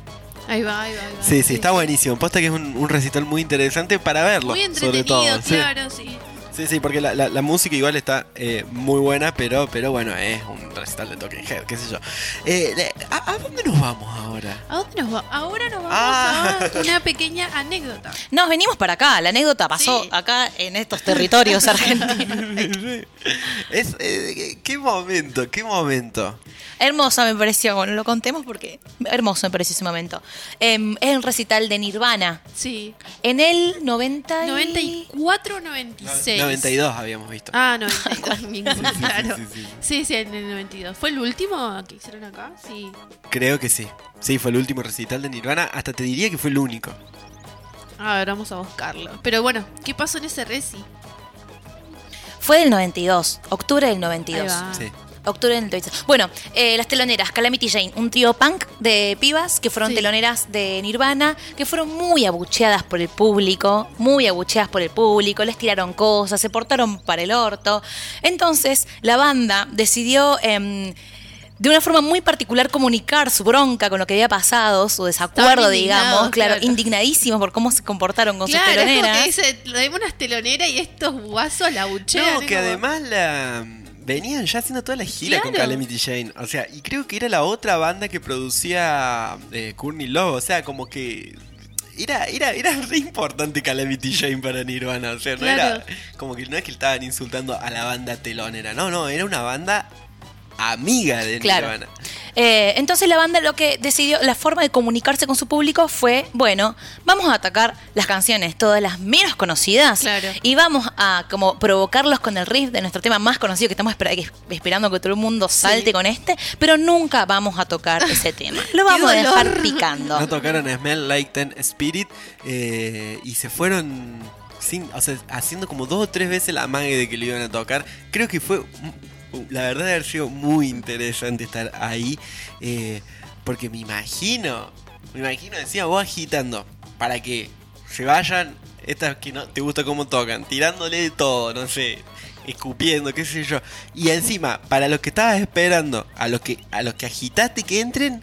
Speaker 4: Ahí va, ahí va, ahí va.
Speaker 3: Sí, sí, está buenísimo. Posta que es un, un recital muy interesante para verlo.
Speaker 4: Muy
Speaker 3: sobre
Speaker 4: entretenido,
Speaker 3: todo. Sí.
Speaker 4: claro, sí.
Speaker 3: Sí, sí, porque la, la- la música igual está eh, muy buena, pero, pero bueno, es un recital de Talking Head, qué sé yo. Eh, le- ¿a, a dónde nos vamos ahora?
Speaker 4: ¿A dónde nos va? Ahora nos vamos
Speaker 3: Ah.
Speaker 4: a una pequeña anécdota.
Speaker 5: Nos venimos para acá. La anécdota pasó
Speaker 4: Sí.
Speaker 5: acá en estos territorios argentinos.
Speaker 3: Es, eh, qué momento, qué momento.
Speaker 5: Hermoso me pareció. Bueno, lo contemos porque hermoso me pareció ese momento. Em, es un recital de Nirvana.
Speaker 4: Sí.
Speaker 5: En el 90 y-
Speaker 4: 94 96.
Speaker 3: 92 habíamos visto.
Speaker 4: Ah, 92. ninguno,
Speaker 3: Sí, sí, sí,
Speaker 4: claro.
Speaker 3: sí, sí.
Speaker 4: Sí, sí, en el 92. ¿Fue el último que hicieron acá? Sí.
Speaker 3: Creo que sí. Sí, fue el último recital de Nirvana. Hasta te diría que fue el único.
Speaker 4: A ver, vamos a buscarlo. Pero bueno, ¿qué pasó en ese reci?
Speaker 5: Fue del 92. Octubre del
Speaker 4: Ahí
Speaker 5: 92.
Speaker 4: va.
Speaker 3: Sí.
Speaker 5: Octubre del 92. Bueno, eh, las teloneras, Calamity Jane, un trío punk de pibas que fueron
Speaker 4: Sí.
Speaker 5: teloneras de Nirvana, que fueron muy abucheadas por el público, muy abucheadas por el público, les tiraron cosas, se portaron para el orto. Entonces, la banda decidió... em, de una forma muy particular comunicar su bronca con lo que había pasado, su desacuerdo, digamos, claro,
Speaker 4: claro.
Speaker 5: indignadísimos por cómo se comportaron con
Speaker 4: claro,
Speaker 5: sus
Speaker 4: es como
Speaker 5: teloneras.
Speaker 4: que dice, traemos unas teloneras y estos guasos la buchean.
Speaker 3: No, que
Speaker 4: como-
Speaker 3: además la venían ya haciendo toda la gira con
Speaker 4: Claro.
Speaker 3: Calamity Jane. O sea, y creo que era la otra banda que producía eh, Courtney Love. O sea, como que era, era, era re importante Calamity Jane para Nirvana. O sea, no
Speaker 4: Claro.
Speaker 3: era como que no es que estaban insultando a la banda telonera. No, no, era una banda amiga de
Speaker 5: Claro.
Speaker 3: Nirvana.
Speaker 5: Eh, entonces la banda lo que decidió, la forma de comunicarse con su público fue, bueno, vamos a atacar las canciones, todas las menos conocidas,
Speaker 4: Claro.
Speaker 5: y vamos a como provocarlos con el riff de nuestro tema más conocido que estamos esperando que todo el mundo salte
Speaker 4: Sí.
Speaker 5: con este, pero nunca vamos a tocar ese tema. Lo vamos a dejar picando.
Speaker 3: No tocaron Smell Like Ten Spirit eh, y se fueron sin, o sea, haciendo como dos o tres veces la mague de que lo iban a tocar. Creo que fue, la verdad, de haber sido muy interesante estar ahí eh, porque me imagino, me imagino, decía vos agitando para que se vayan estas que no te gusta cómo tocan, tirándole de todo, no sé. Escupiendo, qué sé yo. Y encima, para los que estabas esperando, a los que, a los que agitaste que entren,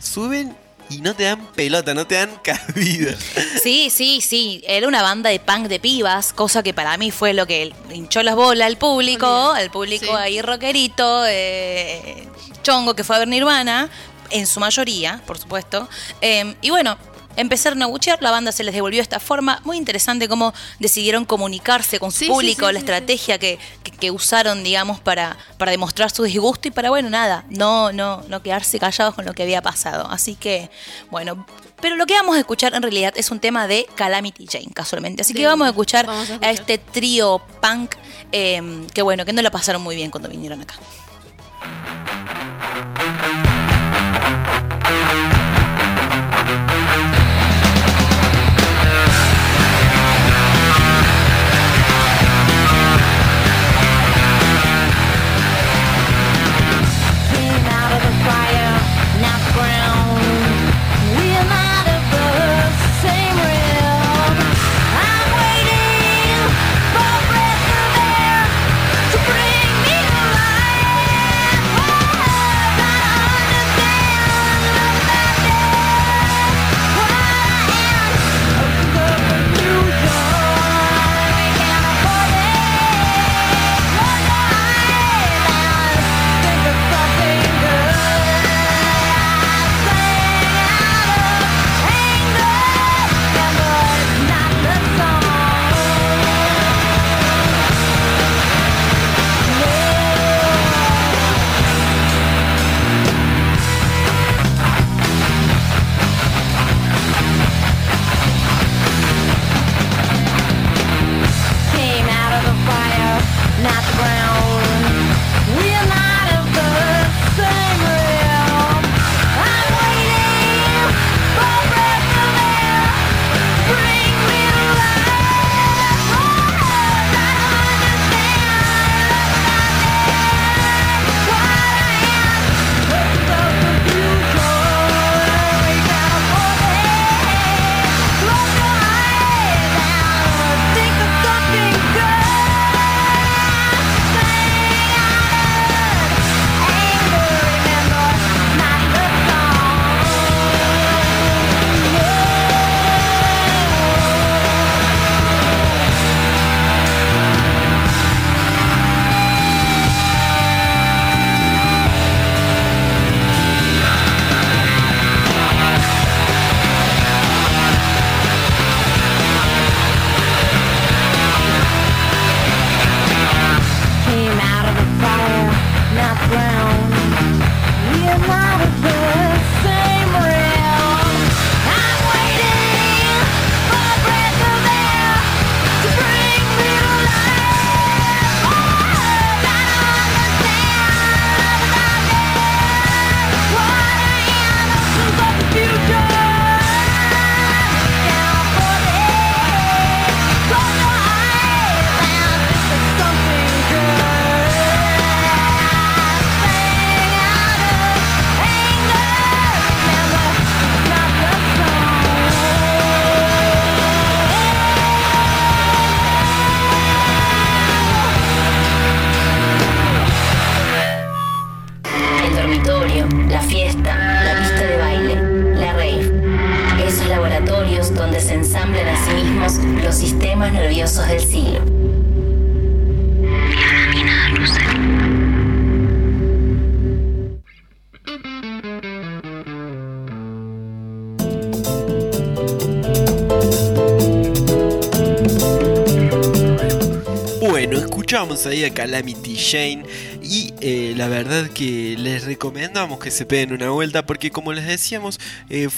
Speaker 3: suben y no te dan pelota, no te dan cabida.
Speaker 5: Sí, sí, sí. Era una banda de punk de pibas, cosa que para mí fue lo que hinchó las bolas al público, al público
Speaker 4: Sí.
Speaker 5: ahí rockerito, eh, chongo que fue a ver Nirvana, en su mayoría, por supuesto. Eh, y bueno. Empezaron a buchear, la banda se les devolvió de esta forma. Muy interesante cómo decidieron comunicarse con su
Speaker 4: Sí,
Speaker 5: público,
Speaker 4: sí,
Speaker 5: la estrategia Que, que- que usaron, digamos, para, para demostrar su disgusto y para, bueno, nada, no, no, no quedarse callados con lo que había pasado. Así que, bueno, pero lo que vamos a escuchar en realidad es un tema de Calamity Jane, casualmente. Así que vamos a escuchar,
Speaker 4: Vamos a
Speaker 5: este trío punk eh, que, bueno, que no lo pasaron muy bien cuando vinieron acá.
Speaker 3: Calamity Jane y eh, la verdad que les recomendamos que se peguen una vuelta porque como les decíamos eh,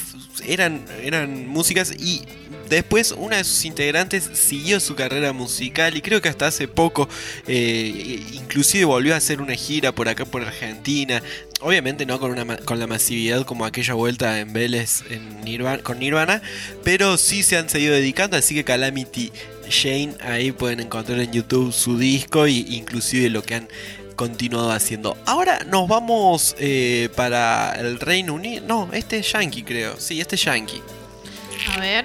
Speaker 3: eran, eran músicas y después una de sus integrantes siguió su carrera musical y creo que hasta hace poco eh, inclusive volvió a hacer una gira por acá por Argentina. Obviamente no con, una, con la masividad como aquella vuelta en Vélez en Nirvana, con Nirvana, pero sí se han seguido dedicando, así que Calamity Jane, ahí pueden encontrar en YouTube su disco e inclusive lo que han continuado haciendo. Ahora nos vamos eh, para el Reino Unido. No, este es Yankee creo. Sí, este es Yankee.
Speaker 4: A ver.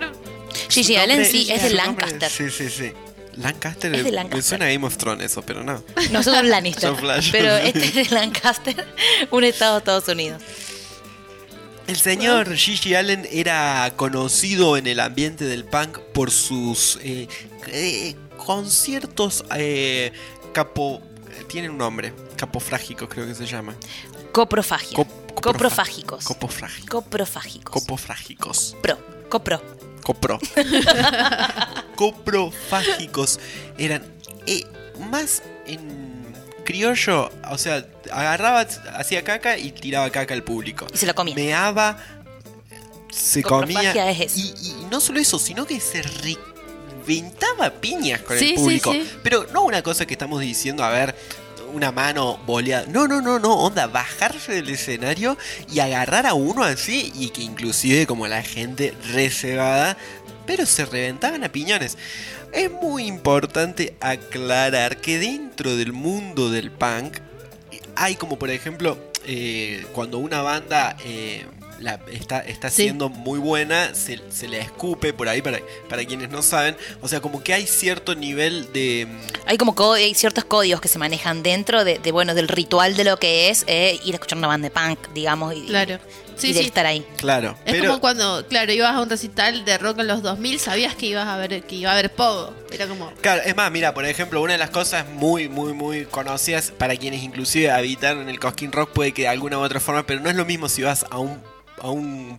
Speaker 5: Gigi
Speaker 3: Su
Speaker 5: Allen sí, es de Lancaster.
Speaker 3: Sí, sí, sí. Lancaster,
Speaker 5: Es de Lancaster.
Speaker 3: me suena a Game of Thrones eso, pero no.
Speaker 5: Nosotros Lannister.
Speaker 3: Son flash.
Speaker 5: Pero este es de Lancaster, un estado de Estados Unidos.
Speaker 3: El señor Gigi Allen era conocido en el ambiente del punk por sus eh, eh, conciertos eh, capo... Tienen un nombre, capofrágicos creo que se llama.
Speaker 5: Coprofagia.
Speaker 3: Cop-
Speaker 5: Coprofágicos.
Speaker 3: Copofrágicos.
Speaker 5: Coprofágicos.
Speaker 3: Copofrágicos.
Speaker 5: Pro. Copro.
Speaker 3: Copro. Coprofágicos eran eh, más en criollo, o sea, agarraba, hacía caca y tiraba caca al público.
Speaker 5: Y se lo comía.
Speaker 3: Meaba, se comía.
Speaker 5: es eso.
Speaker 3: Y, y no solo eso, sino que se reventaba piñas con
Speaker 4: Sí,
Speaker 3: el
Speaker 4: sí,
Speaker 3: público.
Speaker 4: sí.
Speaker 3: Pero no una cosa que estamos diciendo, a ver, una mano boleada. No, no, no, no, onda, bajarse del escenario y agarrar a uno así y que inclusive como la gente reservada, pero se reventaban a piñones. Es muy importante aclarar que dentro del mundo del punk hay como por ejemplo eh, cuando una banda eh, la- está, está
Speaker 4: Sí.
Speaker 3: siendo muy buena, se, se le escupe por ahí para, para quienes no saben. O sea, como que hay cierto nivel de... mm,
Speaker 5: Hay como co- hay ciertos códigos que se manejan dentro de, de, bueno del ritual de lo que es eh, ir a escuchar una banda de punk, digamos, y,
Speaker 4: Claro. Sí,
Speaker 5: y de
Speaker 4: sí.
Speaker 5: estar ahí.
Speaker 3: Claro,
Speaker 4: Es
Speaker 3: pero...
Speaker 4: como cuando, claro, ibas a un recital de rock en los 2000, sabías que ibas a ver que iba a haber pogo. Era como
Speaker 3: Claro, es más, mira, por ejemplo, una de las cosas muy, muy, muy conocidas para quienes inclusive habitan en el Cosquín Rock puede que de alguna u otra forma, pero no es lo mismo si vas a un, a un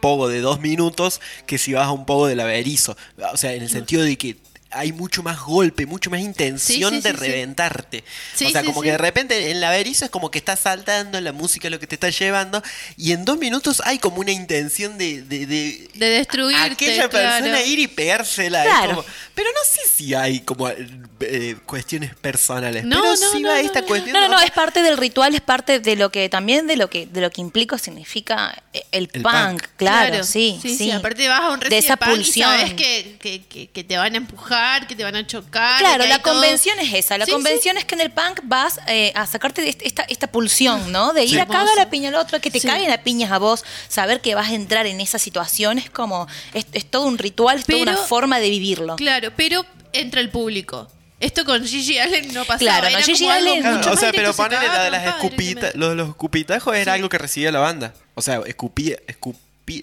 Speaker 3: pogo de dos minutos que si vas a un pogo del averizo. O sea, en el sentido de que hay mucho más golpe, mucho más intención
Speaker 4: Sí, sí,
Speaker 3: de
Speaker 4: sí,
Speaker 3: reventarte.
Speaker 4: Sí,
Speaker 3: o sea,
Speaker 4: sí,
Speaker 3: como
Speaker 4: sí.
Speaker 3: que de repente en la averizo es como que estás saltando, la música es lo que te está llevando, y en dos minutos hay como una intención de, de, de
Speaker 4: de destruirte.
Speaker 3: aquella persona ir y pegársela.
Speaker 5: Claro.
Speaker 3: como- pero no sé si hay como eh, cuestiones personales.
Speaker 4: No,
Speaker 3: pero
Speaker 4: no,
Speaker 3: sí
Speaker 4: no,
Speaker 3: va
Speaker 4: no,
Speaker 3: esta
Speaker 4: no.
Speaker 3: cuestión.
Speaker 5: No, no, es parte del ritual, es parte de lo que también de lo que de lo que implica significa el,
Speaker 3: El
Speaker 5: punk,
Speaker 3: punk.
Speaker 5: claro, sí,
Speaker 4: sí,
Speaker 5: sí.
Speaker 4: Aparte vas a un
Speaker 5: de esa
Speaker 4: punk y
Speaker 5: pulsión.
Speaker 4: sabes que, que, que, que te van a empujar, que te van a chocar.
Speaker 5: Claro, la
Speaker 4: todo-
Speaker 5: convención es esa. La
Speaker 4: Sí,
Speaker 5: convención es que en el punk vas eh, a sacarte de esta, esta pulsión, ¿no? De ir
Speaker 3: Sí.
Speaker 5: a cagar la piña al otro, que te
Speaker 4: Sí.
Speaker 5: caguen a piñas a vos, saber que vas a entrar en esa situación es como, es, es todo un ritual, es toda una forma de vivirlo.
Speaker 4: Claro, pero entra el público. Esto con Gigi Allen no pasaba.
Speaker 5: Claro, no, Gigi Allen-
Speaker 3: Claro,
Speaker 4: mucho
Speaker 3: o sea, pero ponele la de las escupitas.
Speaker 4: directamente.
Speaker 3: Lo de los escupitajos era
Speaker 4: Sí.
Speaker 3: algo que recibía la banda. O sea, escupía. escupí-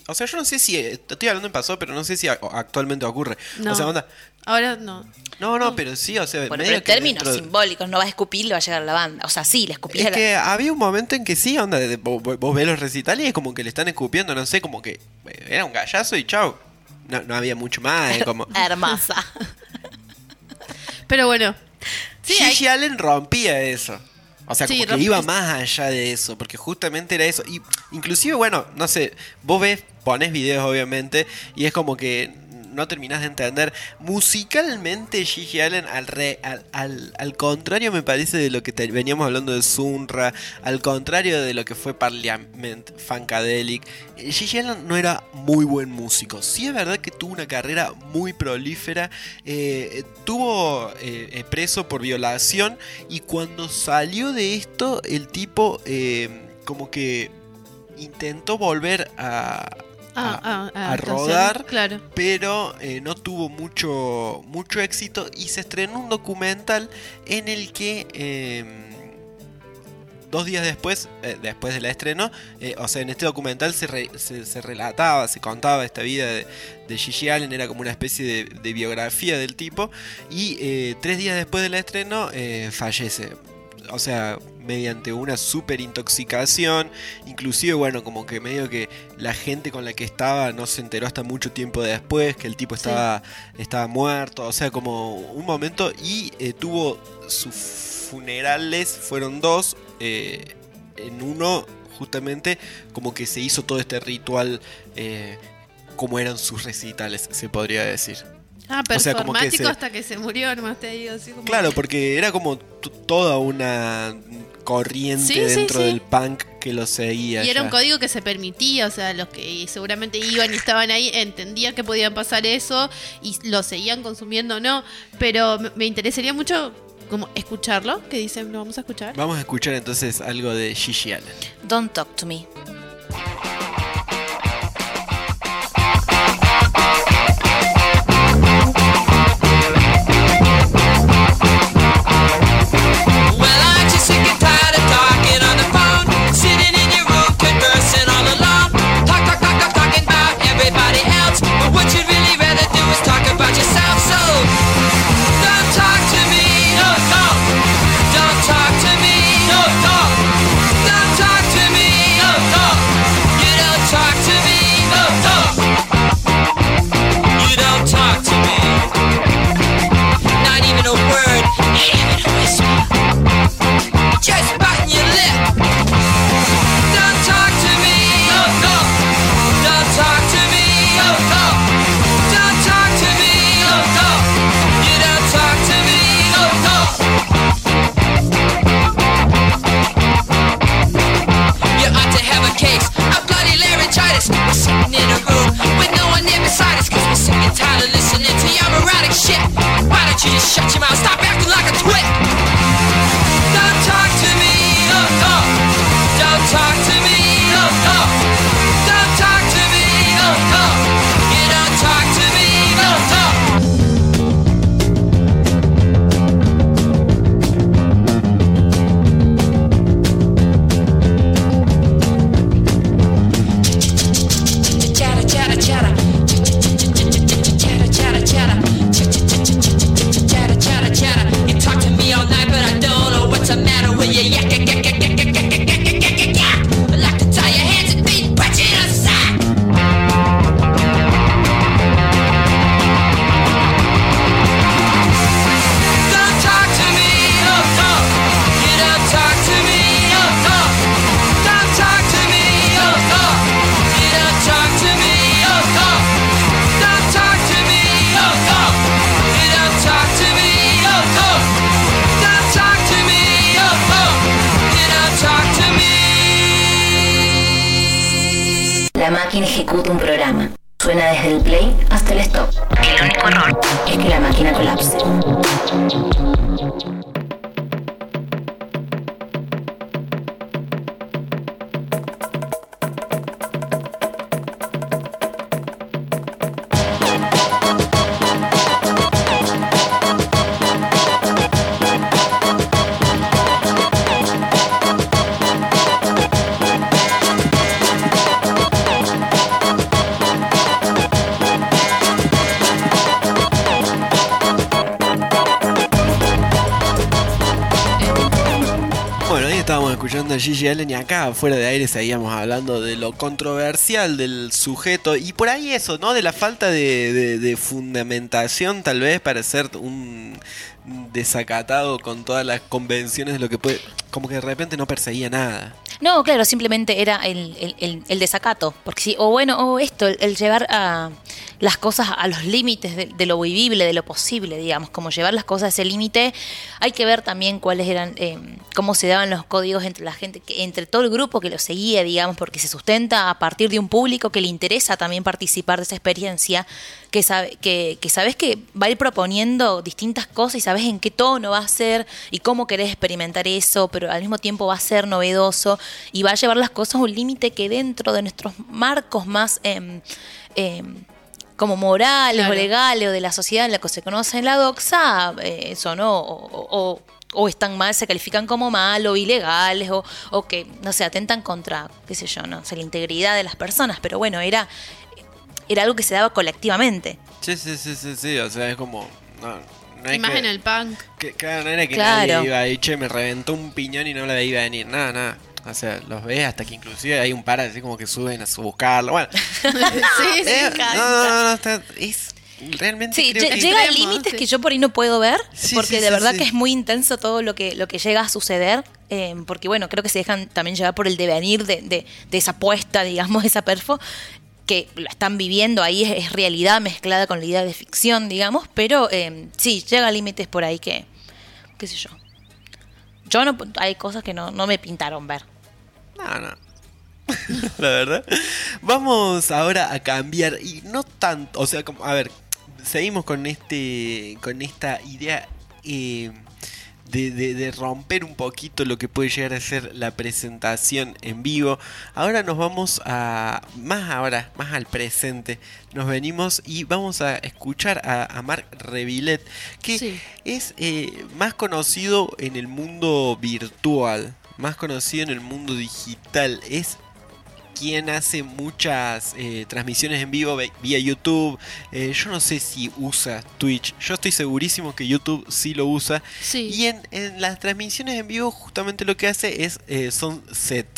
Speaker 3: o sea, yo no sé si. Estoy hablando en pasado, pero no sé si actualmente ocurre.
Speaker 4: No.
Speaker 3: O sea, onda.
Speaker 4: Ahora no.
Speaker 3: No, no, pero sí, o sea.
Speaker 5: Bueno,
Speaker 3: medio
Speaker 5: pero en términos
Speaker 3: dentro-
Speaker 5: simbólicos, no va a escupir, le va a llegar a la banda. O sea, sí, le escupía
Speaker 3: Es
Speaker 5: a la-
Speaker 3: que había un momento en que sí, onda, de- vos, vos ves los recitales y es como que le están escupiendo, no sé, como que eh, era un gallazo y chau. No, no había mucho más, eh, como...
Speaker 5: Hermosa.
Speaker 4: Pero bueno. Sí, hay-
Speaker 3: Gigi Allen rompía eso. O sea,
Speaker 4: Sí,
Speaker 3: como que iba más allá de eso, porque justamente era eso. Y inclusive, bueno, no sé, vos ves, pones videos obviamente, y es como que no terminás de entender. Musicalmente, Gigi Allen, al, re- al, al- contrario, me parece de lo que veníamos hablando de Sunra, al contrario de lo que fue Parliament, Funkadelic, eh, Gigi Allen no era muy buen músico. Sí es verdad que tuvo una carrera muy prolífera, eh, tuvo eh, eh, preso por violación, y cuando salió de esto, el tipo como que intentó volver a, A-
Speaker 4: ah,
Speaker 3: a rodar,
Speaker 4: Claro.
Speaker 3: pero eh, no tuvo mucho, mucho éxito y se estrenó un documental en el que eh, dos días después, eh, después del estreno, eh, o sea, en este documental se, re- se, se relataba, se contaba esta vida de, de Gigi Allen, era como una especie de, de biografía del tipo, y eh, tres días después del estreno fallece. O sea, mediante una super intoxicación, inclusive, bueno, como que medio que la gente con la que estaba no se enteró hasta mucho tiempo después, que el tipo estaba, estaba muerto, o sea, como un momento, y eh, tuvo sus funerales, fueron dos, eh, en uno justamente como que se hizo todo este ritual, eh, como eran sus recitales, se podría decir.
Speaker 4: Ah,
Speaker 3: O sea, como que
Speaker 4: performático
Speaker 3: se-
Speaker 4: hasta que se murió, nomás te digo. Así como...
Speaker 3: Claro, porque era como toda una corriente
Speaker 4: Sí,
Speaker 3: dentro
Speaker 4: sí.
Speaker 3: del punk que lo seguía.
Speaker 4: Y era
Speaker 3: ya.
Speaker 4: un código que se permitía, o sea, los que seguramente iban y estaban ahí entendían que podían pasar eso y lo seguían consumiendo o no. Pero me- me interesaría mucho como escucharlo, que dicen, lo vamos a escuchar.
Speaker 3: Vamos a escuchar entonces algo de Gigi Allen.
Speaker 5: Don't talk to me.
Speaker 11: Just biting your lip. Don't talk to me, no. Don't talk to me, no. Don't talk to me, no. You don't talk to me, no. You ought to have a case of bloody laryngitis. We're sitting in a room with no one beside us, cause we're sick and tired of listening to your shit. Why don't you just shut your mouth? Stop acting like a twit.
Speaker 3: Gigi Allen y acá fuera de aire seguíamos hablando de lo controversial del sujeto y por ahí eso, ¿no? De la falta de, de- de fundamentación tal vez para ser un desacatado con todas las convenciones de lo que puede... Como que de repente no perseguía nada.
Speaker 5: No, claro, simplemente era el, el- el- el desacato. Porque sí, o bueno, o esto, el, llevar a las cosas a los límites de, de lo vivible, de lo posible, digamos, como llevar las cosas a ese límite. Hay que ver también cuáles eran, eh, cómo se daban los códigos entre la gente, entre todo el grupo que lo seguía, digamos, porque se sustenta a partir de un público que le interesa también participar de esa experiencia, que, sabes que va a ir proponiendo distintas cosas y sabes en qué tono va a ser y cómo querés experimentar eso, pero al mismo tiempo va a ser novedoso y va a llevar las cosas a un límite que dentro de nuestros marcos más... Em, em, como morales o legales o de la sociedad en la que se conoce en la doxa, eh, son o, están mal, se califican como mal o ilegales o, que, no sé, atentan contra, qué sé yo, no sé, la integridad de las personas. Pero bueno, era era algo que se daba colectivamente.
Speaker 3: Sí, sí, sí, sí, sí. O sea, es como. No, no es
Speaker 4: Imagen
Speaker 3: que,
Speaker 4: el punk.
Speaker 3: Que, claro, no era que
Speaker 5: claro.
Speaker 3: nadie iba ahí, che, me reventó un piñón y no la veía venir. Nada, nada. O sea, los ves hasta que inclusive hay un par así como que suben a buscarlo. Bueno.
Speaker 4: sí, sí,
Speaker 3: eh, no, no, no, no está, es realmente
Speaker 5: sí,
Speaker 3: creo
Speaker 5: llega a límites
Speaker 4: sí.
Speaker 5: que yo por ahí no puedo ver,
Speaker 3: sí,
Speaker 5: porque de verdad que es muy intenso todo lo que, lo que llega a suceder, eh, porque bueno, creo que se dejan también llevar por el devenir de, de, de esa apuesta, digamos, de esa perfo, que lo están viviendo ahí, es, realidad mezclada con la idea de ficción, digamos, pero eh, sí, llega a límites por ahí que, qué sé yo. Yo no, hay cosas que no, no me pintaron ver.
Speaker 3: No, no. la verdad. Vamos ahora a cambiar y no tanto, o sea, como, a ver, seguimos con este, con esta idea eh, de, de, romper un poquito lo que puede llegar a ser la presentación en vivo. Ahora nos vamos a, más ahora, más al presente, nos venimos y vamos a escuchar a, a Marc Revillet, que es eh, más conocido en el mundo virtual. Más conocido en el mundo digital. Es quien hace muchas eh, transmisiones en vivo vía YouTube. Eh, yo no sé si usa Twitch. Yo estoy segurísimo que YouTube sí lo usa.
Speaker 4: Sí.
Speaker 3: Y en, las transmisiones en vivo justamente lo que hace es eh, son set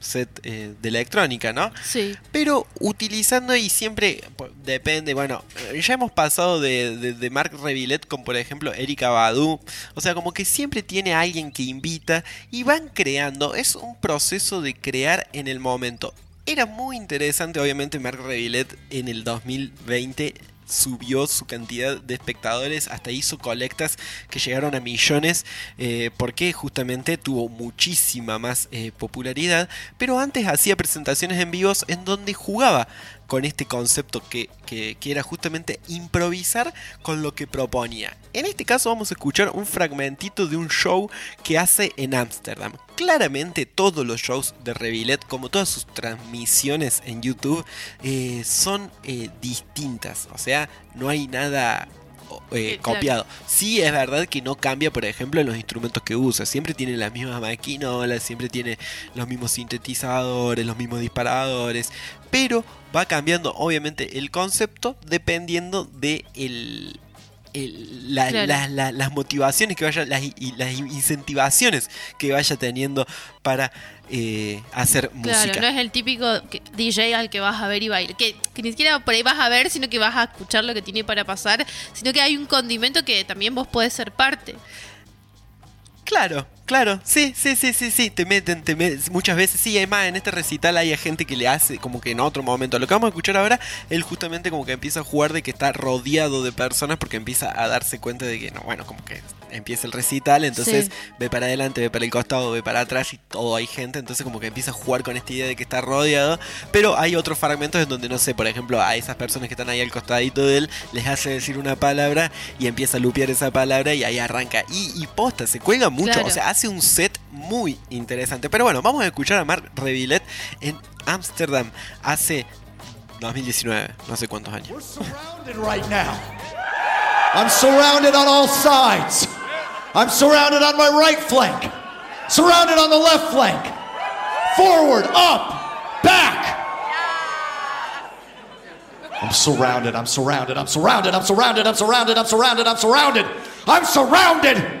Speaker 3: set eh, de electrónica, ¿no?
Speaker 4: Sí.
Speaker 3: Pero utilizando y siempre depende, bueno, eh, ya hemos pasado de, de, Mark Revillet con, por ejemplo, Erika Badu, o sea, como que siempre tiene a alguien que invita y van creando, es un proceso de crear en el momento. Era muy interesante, obviamente, Mark Revillet en el 2020 subió su cantidad de espectadores, hasta hizo colectas que llegaron a millones, eh, porque justamente tuvo muchísima más eh, popularidad, pero antes hacía presentaciones en vivos en donde jugaba con este concepto que, que, era justamente improvisar con lo que proponía. En este caso vamos a escuchar un fragmentito de un show que hace en Ámsterdam. Claramente todos los shows de Revillet, como todas sus transmisiones en YouTube, eh, son eh, distintas. O sea, no hay nada eh, copiado. Claro. Sí es verdad que no cambia, por ejemplo, los instrumentos que usa. Siempre tiene las mismas maquinolas, siempre tiene los mismos sintetizadores, los mismos disparadores. Pero va cambiando, obviamente, el concepto dependiendo del de las motivaciones que vaya, las, incentivaciones que vaya teniendo para eh, hacer
Speaker 4: claro,
Speaker 3: música.
Speaker 4: no es el típico DJ al que vas a ver y bailar, que, que, ni siquiera por ahí vas a ver, sino que vas a escuchar lo que tiene para pasar, sino que hay un condimento que también vos podés ser parte.
Speaker 3: Claro, Claro, sí, sí, sí, sí, sí, te meten, te meten, muchas veces, sí, además en este recital hay gente que le hace como que en otro momento, lo que vamos a escuchar ahora, él justamente como que empieza a jugar de que está rodeado de personas porque empieza a darse cuenta de que, no, bueno, como que empieza el recital, entonces ve para adelante, ve para el costado, ve para atrás y todo hay gente, entonces como que empieza a jugar con esta idea de que está rodeado, pero hay otros fragmentos en donde no sé, por ejemplo, a esas personas que están ahí al costadito de él les hace decir una palabra y empieza a lupear esa palabra y ahí arranca y, y posta, se cuelga mucho, o sea, hace un set muy interesante, pero bueno, vamos a escuchar a Mark Revillet en Ámsterdam hace 2019, no sé cuántos años.
Speaker 12: We're surrounded right now. I'm surrounded on all sides. I'm surrounded on my right flank, surrounded on the left flank. Forward, up, back. I'm surrounded, I'm surrounded, I'm surrounded, I'm surrounded, I'm surrounded, I'm surrounded, I'm surrounded. I'm surrounded.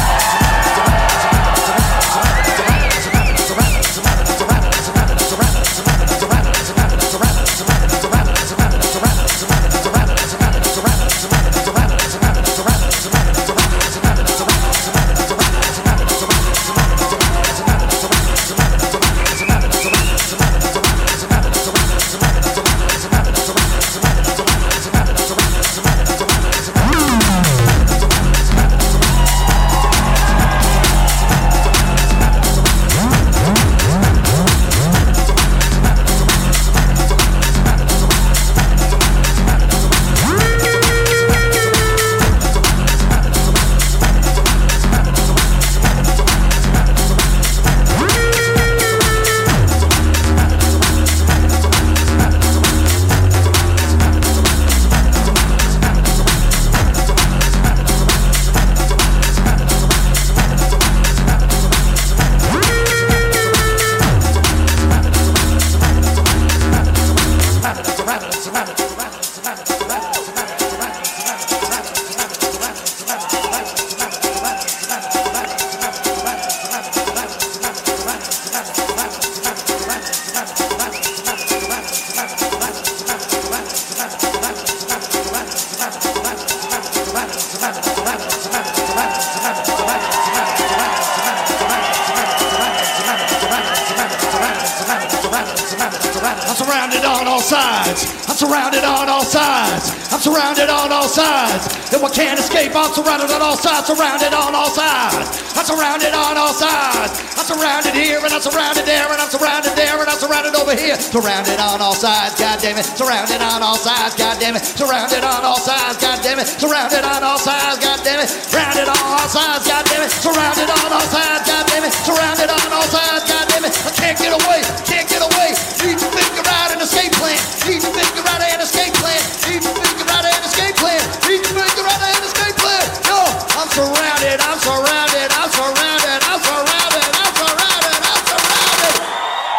Speaker 12: you. Surrounded on all sides, goddamn it. Surrounded on all sides, goddamn it. Surrounded on all sides, goddamn it. Surrounded on all sides, goddamn it. Surrounded on all sides, goddamn it. Surrounded on all sides, goddamn it. Surrounded on all sides, goddamn it. I can't get away, can't get away. Need to figure out an escape plan. Need to figure out an escape plan. Need to figure out an escape plan. Need to figure out an escape plan. Yo, I'm surrounded, I'm surrounded, I'm surrounded, I'm surrounded, I'm surrounded, I'm surrounded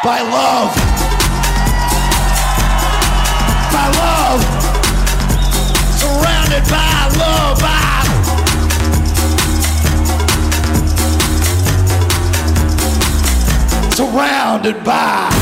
Speaker 12: by love. surrounded by.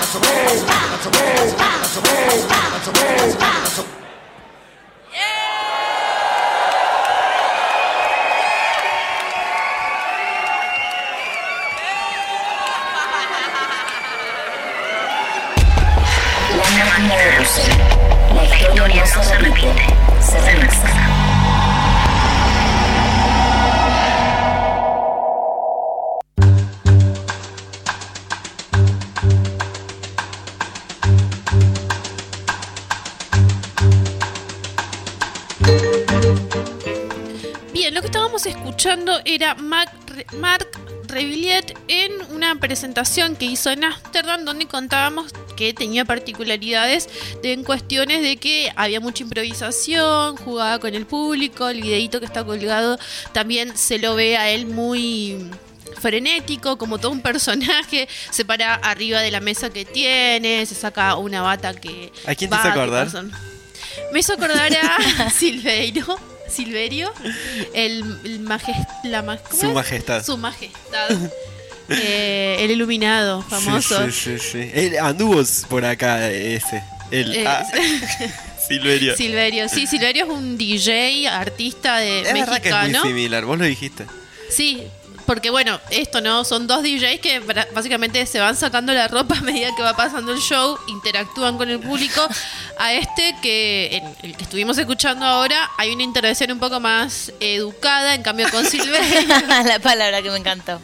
Speaker 1: La historia no se repite, se remasa.
Speaker 4: Escuchando era Marc Rebillet en una presentación que hizo en Ámsterdam donde contábamos que tenía particularidades de- en cuestiones de que había mucha improvisación, jugaba con el público, el videito que está colgado también se lo ve a él muy frenético, como todo un personaje, se para arriba de la mesa que tiene, se saca una bata que...
Speaker 3: ¿A quién te
Speaker 4: va,
Speaker 3: hizo
Speaker 4: que
Speaker 3: acordar?
Speaker 4: Me hizo acordar a Silveiro. Silverio, el, la ma- ¿cómo
Speaker 3: Su
Speaker 4: es?
Speaker 3: majestad.
Speaker 4: Su majestad. Eh, el iluminado, famoso.
Speaker 3: Sí, sí, sí, sí. Él anduvo por acá, ese. El,
Speaker 4: Eh,
Speaker 3: ah, Silverio.
Speaker 4: Silverio, sí, Silverio es un DJ, artista de
Speaker 3: es verdad que es muy
Speaker 4: mexicano.
Speaker 3: similar, vos lo dijiste.
Speaker 4: Sí, porque bueno, esto no, son dos DJs que básicamente se van sacando la ropa a medida que va pasando el show, interactúan con el público. A este que, en el que estuvimos escuchando ahora, hay una intervención un poco más educada, en cambio con Silverio.
Speaker 5: la palabra que me encantó.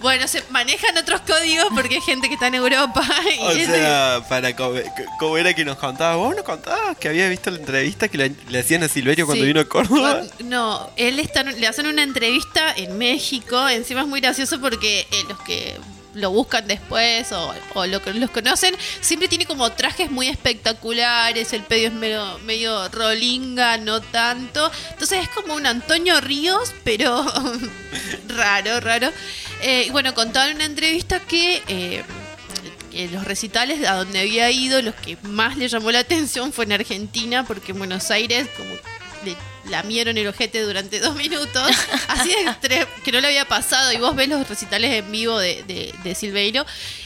Speaker 4: bueno, se manejan otros códigos porque hay gente que está en Europa. y
Speaker 3: O sea, para co- cómo era que nos contabas, vos nos contabas que había visto la entrevista que le, le hacían a Silverio cuando
Speaker 4: Sí.
Speaker 3: vino a Córdoba.
Speaker 4: No, él está, le hacen una entrevista en México. Encima es muy gracioso porque eh, los que lo buscan después o, o lo los conocen, siempre tiene como trajes muy espectaculares, el pedio es medio, medio rolinga, no tanto. Entonces es como un Antonio Ríos, pero raro, raro. Eh, bueno, contaba en una entrevista que eh, los recitales a donde había ido, los que más le llamó la atención fue en Argentina, porque en Buenos Aires como le lamieron el ojete durante dos minutos, así de extre- que no le había pasado, y vos ves los recitales en vivo de, de, de Silveiro,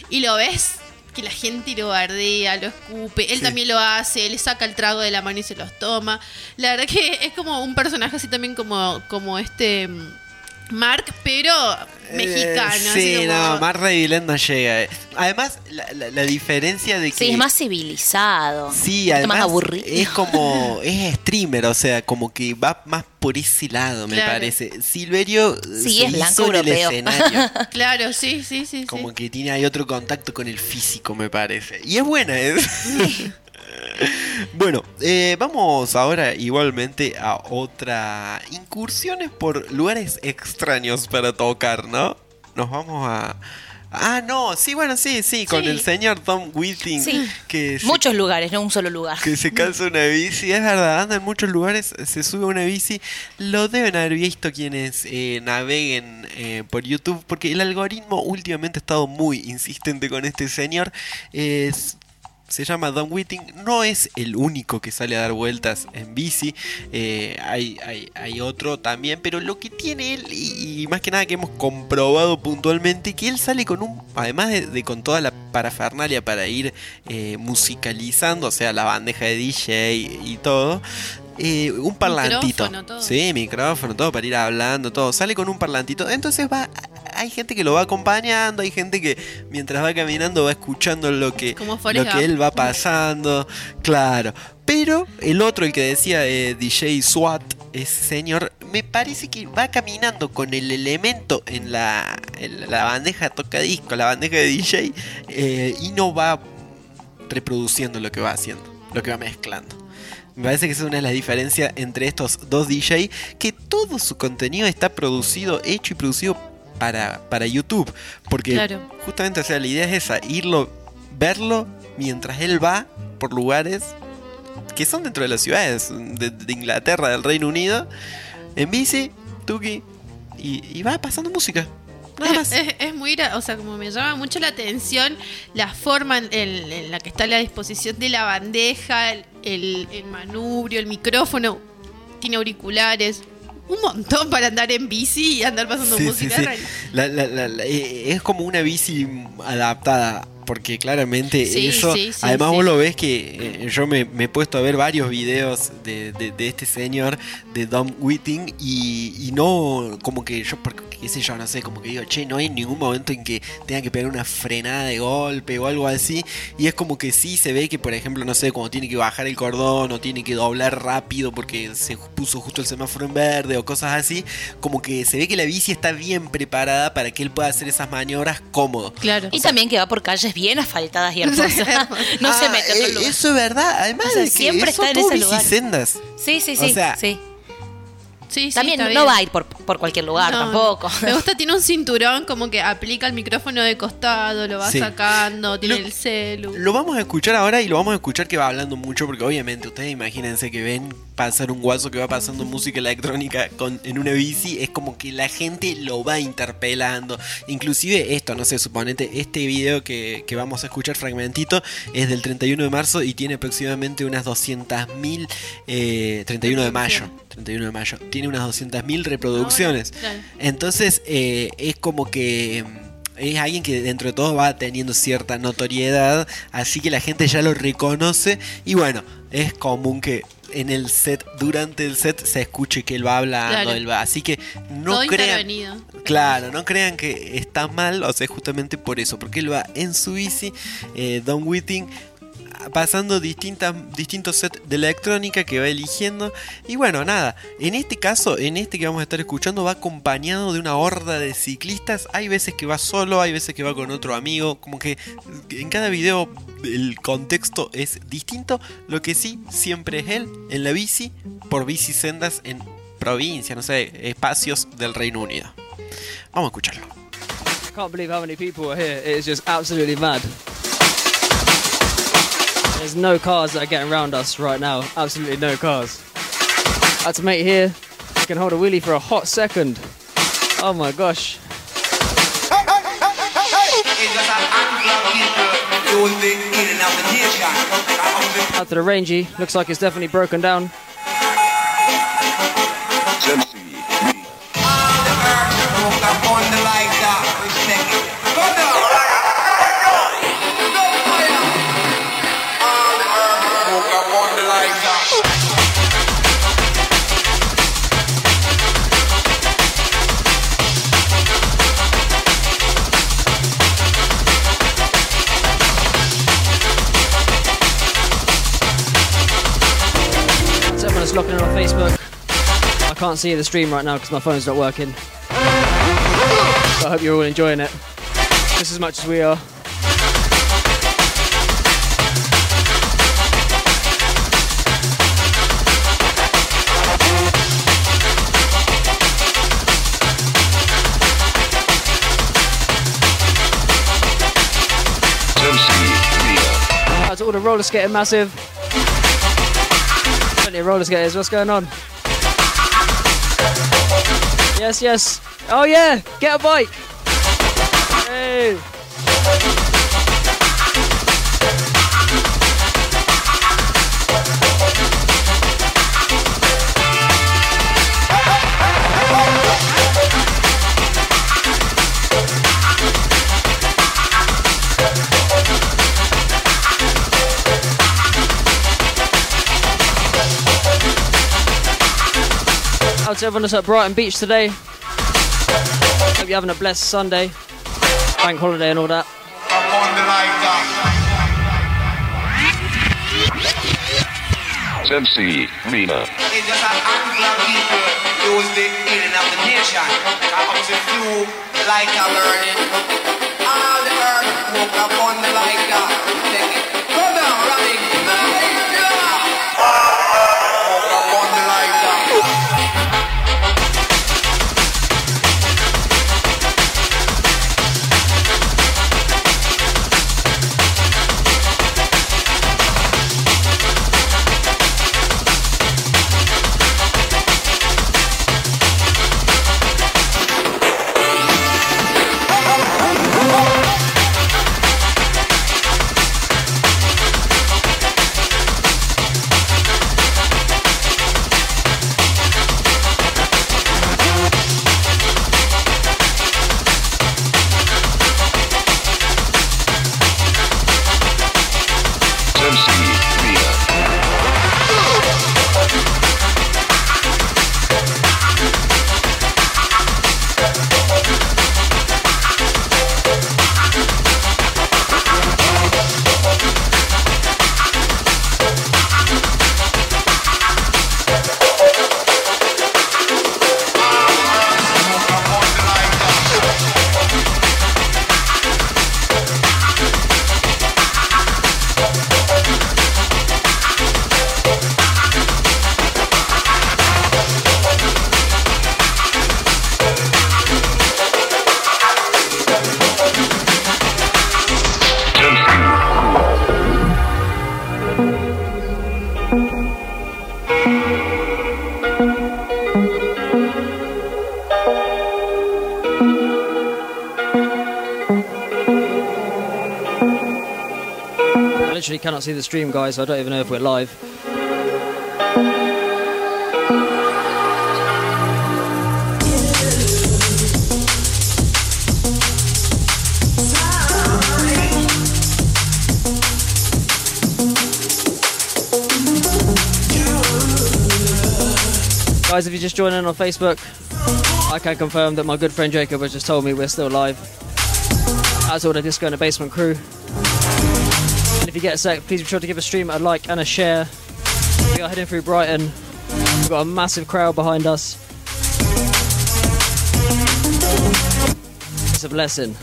Speaker 4: y lo ves que la gente lo bardea, lo escupe, él
Speaker 3: Sí.
Speaker 4: también lo hace, él saca el trago de la mano y se los toma. La verdad que es como un personaje así también como, como este mm, Mark, pero mexicano.
Speaker 3: Eh,
Speaker 4: así
Speaker 3: sí,
Speaker 4: como-
Speaker 3: no, más Reviland no llega. eh. Además, la, la- la diferencia de que.
Speaker 5: Sí, es más civilizado.
Speaker 3: Sí, además
Speaker 5: más aburrido.
Speaker 3: es como es streamer, o sea, como que va más por ese lado, me
Speaker 4: Claro.
Speaker 3: parece. Silverio
Speaker 5: Sí,
Speaker 3: se
Speaker 5: es blanco
Speaker 3: hizo en el
Speaker 5: europeo.
Speaker 3: escenario.
Speaker 4: Claro, sí, sí, sí.
Speaker 3: Como
Speaker 4: sí.
Speaker 3: que tiene ahí otro contacto con el físico, me parece. Y es buena, ¿eh? bueno, eh, vamos ahora igualmente a otra incursiones por lugares extraños para tocar, ¿no? Nos vamos a... Ah, no, sí, bueno, sí, sí, con
Speaker 5: Sí.
Speaker 3: el señor Tom Whiting.
Speaker 5: Sí.
Speaker 3: Que se
Speaker 5: Muchos lugares, no un solo lugar.
Speaker 3: que se calza una bici, es verdad, anda en muchos lugares, se sube una bici, lo deben haber visto quienes eh, naveguen eh, por YouTube, porque el algoritmo últimamente ha estado muy insistente con este señor. Es- se llama Don Whiting, no es el único que sale a dar vueltas en bici, eh, hay, hay, hay otro también, pero lo que tiene él, y, más que nada que hemos comprobado puntualmente, que él sale con un, además de, de con toda la parafernalia para ir eh, musicalizando, o sea, la bandeja de DJ y todo, eh, un parlantito.
Speaker 4: Micrófono, todo.
Speaker 3: Sí, micrófono, todo para ir hablando, todo. Sale con un parlantito. Entonces va, hay gente que lo va acompañando, hay gente que mientras va caminando va escuchando lo que,
Speaker 4: Como
Speaker 3: lo que él va pasando. Claro. Pero el otro, el que decía eh, DJ SWAT, ese señor, me parece que va caminando con el elemento en la, en la bandeja tocadisco, la bandeja de DJ, eh, y no va reproduciendo lo que va haciendo, lo que va mezclando. Me parece que esa es una de las diferencias entre estos dos DJ, que todo su contenido está producido, hecho y producido para, para YouTube. Porque
Speaker 4: Claro.
Speaker 3: justamente, o sea, la idea es esa, irlo, verlo mientras él va por lugares que son dentro de las ciudades de, de Inglaterra, del Reino Unido, en bici, tuki, y, y va pasando música. Nada más.
Speaker 4: Es, es muy, o sea, como me llama mucho la atención la forma en, en- en la que está a la disposición de la bandeja, el, el- el manubrio, el micrófono, tiene auriculares, un montón para andar en bici y andar pasando
Speaker 3: Sí,
Speaker 4: música.
Speaker 3: sí. la- la- la- eh, es como una bici adaptada. Porque claramente
Speaker 4: Sí,
Speaker 3: eso.
Speaker 4: sí, sí,
Speaker 3: además,
Speaker 4: sí.
Speaker 3: vos lo ves que eh, yo me, me he puesto a ver varios videos de, de- de este señor, de Dom Whiting, y, y no como que yo, porque, qué sé yo, no sé, como que digo, che, no hay ningún momento en que tenga que pegar una frenada de golpe o algo así. Y es como que sí se ve que, por ejemplo, no sé, cuando tiene que bajar el cordón o tiene que doblar rápido porque se puso justo el semáforo en verde o cosas así, como que se ve que la bici está bien preparada para que él pueda hacer esas maniobras cómodo.
Speaker 4: Claro.
Speaker 5: Y también que va por calles bien asfaltadas y hermosas. no se
Speaker 3: Ah,
Speaker 5: mete en otro
Speaker 3: eh,
Speaker 5: lugar.
Speaker 3: Eso es verdad. Además
Speaker 5: O sea,
Speaker 3: de que
Speaker 5: siempre
Speaker 3: son
Speaker 5: está en ese lugar.
Speaker 3: bicisendas.
Speaker 5: Sí, sí,
Speaker 3: O
Speaker 5: sí.
Speaker 3: sea,
Speaker 5: sí.
Speaker 4: Sí, sí,
Speaker 5: También
Speaker 4: está
Speaker 5: no
Speaker 4: bien.
Speaker 5: va a ir por, por cualquier lugar
Speaker 4: No,
Speaker 5: tampoco.
Speaker 4: Me gusta, tiene un cinturón como que aplica el micrófono de costado, lo va
Speaker 3: Sí.
Speaker 4: sacando, tiene
Speaker 3: Lo-
Speaker 4: el celu.
Speaker 3: Lo vamos a escuchar ahora y lo vamos a escuchar que va hablando mucho porque obviamente ustedes imagínense que ven pasar un guaso que va pasando música electrónica con, en una bici, es como que la gente lo va interpelando. Inclusive esto, no sé, suponete, este video que, que vamos a escuchar fragmentito es del 31 de marzo y tiene aproximadamente unas 200.000, eh, 31 de mayo. 31 de mayo, tiene unas 200.000 reproducciones.
Speaker 4: Claro.
Speaker 3: Entonces eh, es como que mm, es alguien que dentro de todo va teniendo cierta notoriedad, así que la gente ya lo reconoce y bueno, es común que en el set, durante el set, se escuche que él va hablando,
Speaker 4: Claro.
Speaker 3: él va, así que no
Speaker 4: Todo
Speaker 3: crean... Claro, no crean que está mal, o sea, justamente por eso, porque él va en su bici, eh, Don Whiting, pasando distintos sets de electrónica que va eligiendo. Y bueno, nada, en este caso, en este que vamos a estar escuchando, va acompañado de una horda de ciclistas. Hay veces que va solo, hay veces que va con otro amigo, como que en cada video el contexto es distinto. Lo que sí, siempre es él en la bici, por bici sendas en provincia, no sé, espacios del Reino Unido. Vamos a escucharlo.
Speaker 13: I can't believe how many people are here. Just. There's no cars that are getting around us right now. Absolutely no cars. That's mate here. He can hold a wheelie for a hot second. Oh my gosh. Out to the rangy. Looks like it's definitely broken down. Everyone's locking in on Facebook. I can't see the stream right now because my phone's not working. But I hope you're all enjoying it just as much as we are. To all the roller skating massive. Plenty of roller skaters. What's going on? Yes, yes. Oh yeah, get a bike. Hey. To everyone that's at Brighton Beach today. Hope you're having a blessed Sunday, bank holiday, and all that.
Speaker 14: MC Mina.
Speaker 15: It's just a handful people use the healing of the nation. Come up to few like a learning. All the earth woke up on the like that. Take it. Go down, running. Woke up on the like that.
Speaker 13: cannot see the stream, guys. I don't even know if we're live. Guys, if you're just joining on Facebook, I can confirm that my good friend Jacob has just told me we're still live. As all the disco and the basement crew. If you get a sec, please be sure to give a stream a like and a share. We are heading through Brighton. We've got a massive crowd behind us. It's a blessing.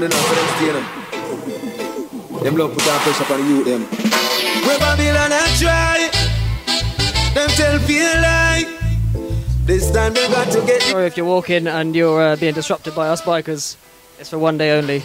Speaker 16: Them you. Them love put pressure youth, them.
Speaker 17: Where Babylon a try, them tell feel like this time they got to get
Speaker 13: Sorry if you're walking and you're uh, being disrupted by us bikers. It's for one day only.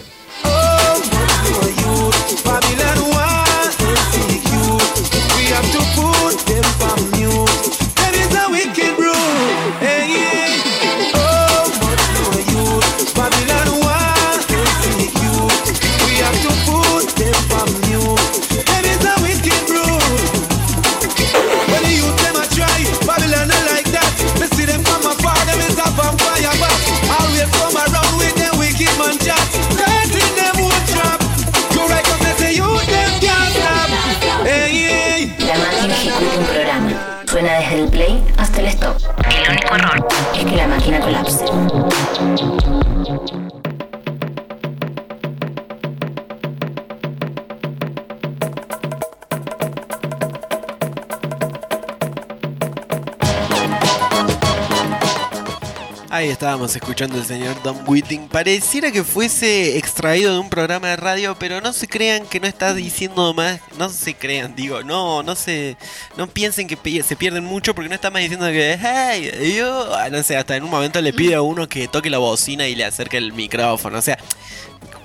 Speaker 3: Estábamos escuchando al señor Tom Whiting. Pareciera que fuese extraído de un programa de radio, pero no se crean que no está diciendo más. No se crean, digo, no, no se. No piensen que se pierden mucho porque no está más diciendo que. Hey, yo. ah, No sé, hasta en un momento le pide a uno que toque la bocina y le acerque el micrófono. O sea,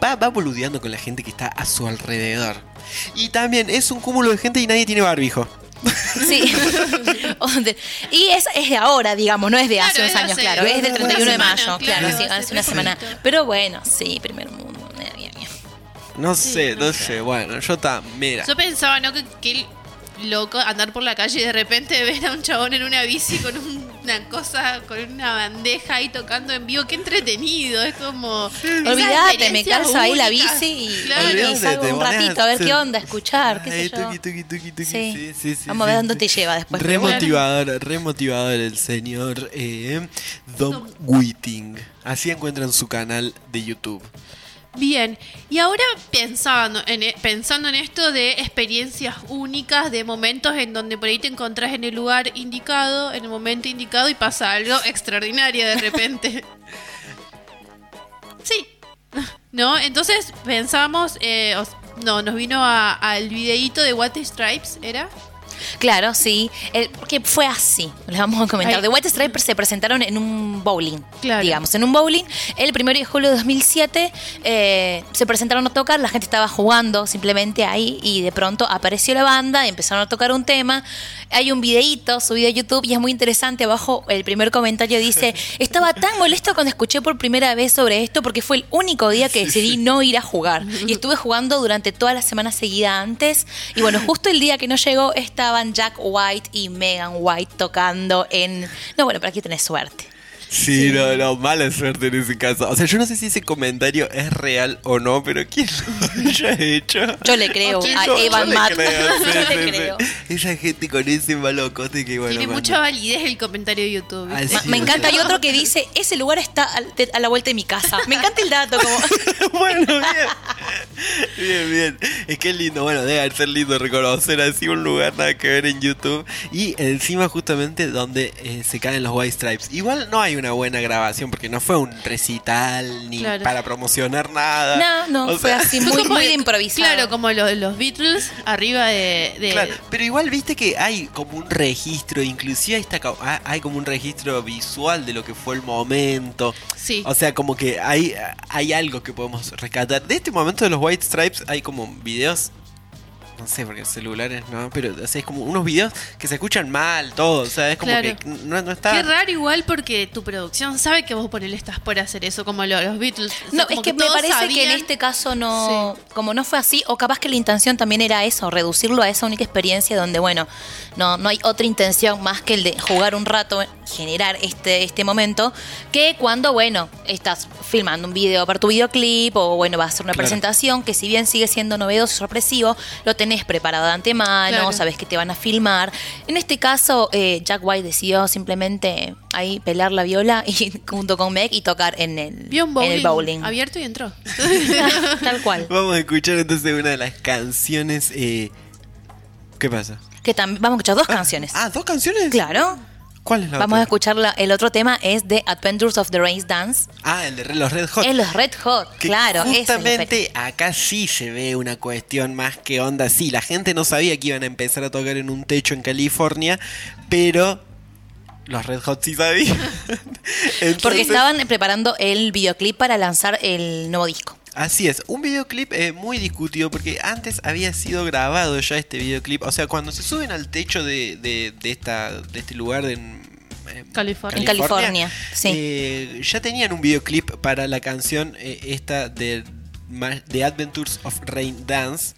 Speaker 3: va, va boludeando con la gente que está a su alrededor. Y también es un cúmulo de gente y nadie tiene barbijo.
Speaker 5: Sí. De- y es, es de ahora, digamos, no es de hace
Speaker 4: Claro,
Speaker 5: unos años,
Speaker 4: hace
Speaker 5: claro. Es del
Speaker 4: una
Speaker 5: 31 de
Speaker 4: semana,
Speaker 5: mayo,
Speaker 4: claro,
Speaker 5: claro, sí,
Speaker 4: hace
Speaker 5: una semana. Pero bueno, sí, primer mundo. eh, bien, bien.
Speaker 3: No sé, no sé. Bueno, yo también. Mira.
Speaker 4: Yo pensaba, ¿no? Que, que loco andar por la calle y de repente ver a un chabón en una bici con un- una cosa, con una bandeja ahí tocando en vivo. Qué entretenido. Es como.
Speaker 5: Olvídate, me calzo ahí la bici y,
Speaker 4: Claro.
Speaker 5: y
Speaker 3: Olvídate,
Speaker 5: salgo un ratito a ver qué onda, escuchar, qué sé yo. Sí.
Speaker 3: Sí,
Speaker 5: Vamos a
Speaker 3: sí,
Speaker 5: ver dónde
Speaker 3: sí.
Speaker 5: te lleva después.
Speaker 3: Re motivador, re motivador el señor eh, Dom Whiting. Así encuentran su canal de YouTube.
Speaker 4: Bien, y ahora pensando en, e- pensando en esto de experiencias únicas, de momentos en donde por ahí te encontrás en el lugar indicado, en el momento indicado y pasa algo extraordinario de repente. sí, ¿no? Entonces pensamos, eh, no, nos vino al videíto de What Stripes, ¿era?
Speaker 5: Claro, sí. El, porque fue así, les vamos a comentar.
Speaker 4: Ay.
Speaker 5: The White Stripes se presentaron en un bowling,
Speaker 4: Claro.
Speaker 5: digamos, en un bowling. El 1 de julio de 2007 eh, se presentaron a tocar, la gente estaba jugando simplemente ahí y de pronto apareció la banda y empezaron a tocar un tema. Hay un videíto subido a YouTube y es muy interesante. Abajo el primer comentario dice, estaba tan molesto cuando escuché por primera vez sobre esto porque fue el único día que decidí no ir a jugar. Y estuve jugando durante toda la semana seguida antes. Y bueno, justo el día que no llegó estaban Jack White y Megan White tocando en... No, bueno, pero aquí tenés suerte.
Speaker 3: Sí, no, no, mala suerte en ese caso. O sea, yo no sé si ese comentario es real o no, pero ¿quién lo haya hecho?
Speaker 5: Yo le creo
Speaker 3: ¿Quién
Speaker 5: a
Speaker 3: lo-
Speaker 5: Evan
Speaker 3: yo le
Speaker 5: Matt.
Speaker 3: creo, sí,
Speaker 5: Yo le
Speaker 3: sí, sí.
Speaker 5: creo.
Speaker 3: Esa gente con ese malocote que bueno.
Speaker 4: Tiene mucha validez el comentario de YouTube.
Speaker 3: Ah, sí,
Speaker 5: Me encanta. Hay otro que dice, ese lugar está de- a la vuelta de mi casa. Me encanta el dato. Como...
Speaker 3: bueno, bien. Bien, bien. Es que es lindo. Bueno, debe ser lindo reconocer así un lugar nada que ver en YouTube. Y encima justamente donde eh, se caen los White Stripes. Igual no hay hay una buena grabación porque no fue un recital ni
Speaker 4: Claro.
Speaker 3: para promocionar nada.
Speaker 5: No, no,
Speaker 3: O
Speaker 5: fue
Speaker 3: sea,
Speaker 5: así muy, muy de improvisado.
Speaker 4: Claro, como los, los Beatles arriba de. de-
Speaker 3: Claro, pero igual viste que hay como un registro, inclusive co- ha- hay como un registro visual de lo que fue el momento.
Speaker 4: Sí.
Speaker 3: O sea, como que hay, hay algo que podemos rescatar. De este momento de los White Stripes hay como videos. No sé, porque celulares no, pero o sea, es como unos videos que se escuchan mal, todo. O sea, es como
Speaker 4: Claro.
Speaker 3: que no, no está.
Speaker 4: Qué raro igual porque tu producción sabe que vos por él estás por hacer eso, como lo- los Beatles. O sea,
Speaker 5: No,
Speaker 4: como
Speaker 5: es que, me parece que en este caso no, como no fue así, o capaz que la intención también era eso, reducirlo a esa única experiencia donde, bueno, no, no hay otra intención más que el de jugar un rato, generar este, este momento, que cuando, bueno, estás filmando un video para tu videoclip, o bueno, vas a hacer una
Speaker 3: Claro.
Speaker 5: presentación que si bien sigue siendo novedoso y sorpresivo, lo tenés preparado de antemano,
Speaker 4: Claro.
Speaker 5: sabes que te van a filmar. En este caso, eh, Jack White decidió simplemente ahí pelar la viola y junto con Meg y tocar en el,
Speaker 4: un
Speaker 5: en
Speaker 4: bowling,
Speaker 5: el bowling.
Speaker 4: abierto y entró.
Speaker 5: Tal cual.
Speaker 3: Vamos a escuchar entonces una de las canciones. eh, ¿Qué pasa?
Speaker 5: Que vamos a escuchar dos canciones.
Speaker 3: Ah, ¿dos canciones?
Speaker 5: Claro.
Speaker 3: ¿Cuál es la
Speaker 5: Vamos a escuchar la- el otro tema es The Adventures of the Race Dance.
Speaker 3: Ah, el de los Red Hot.
Speaker 5: Es los Red Hot,
Speaker 3: Que
Speaker 5: claro. es
Speaker 3: Justamente acá sí se ve una cuestión más que onda. Sí, la gente no sabía que iban a empezar a tocar en un techo en California, pero los Red Hot sí sabían.
Speaker 5: Porque estaban preparando el videoclip para lanzar el nuevo disco.
Speaker 3: Así es, un videoclip eh, muy discutido porque antes había sido grabado ya este videoclip. O sea, cuando se suben al techo de, de, de esta, de este lugar en, en
Speaker 4: California.
Speaker 5: En California, sí.
Speaker 3: eh, ya tenían un videoclip para la canción eh, esta de The Adventures of Rain Dance.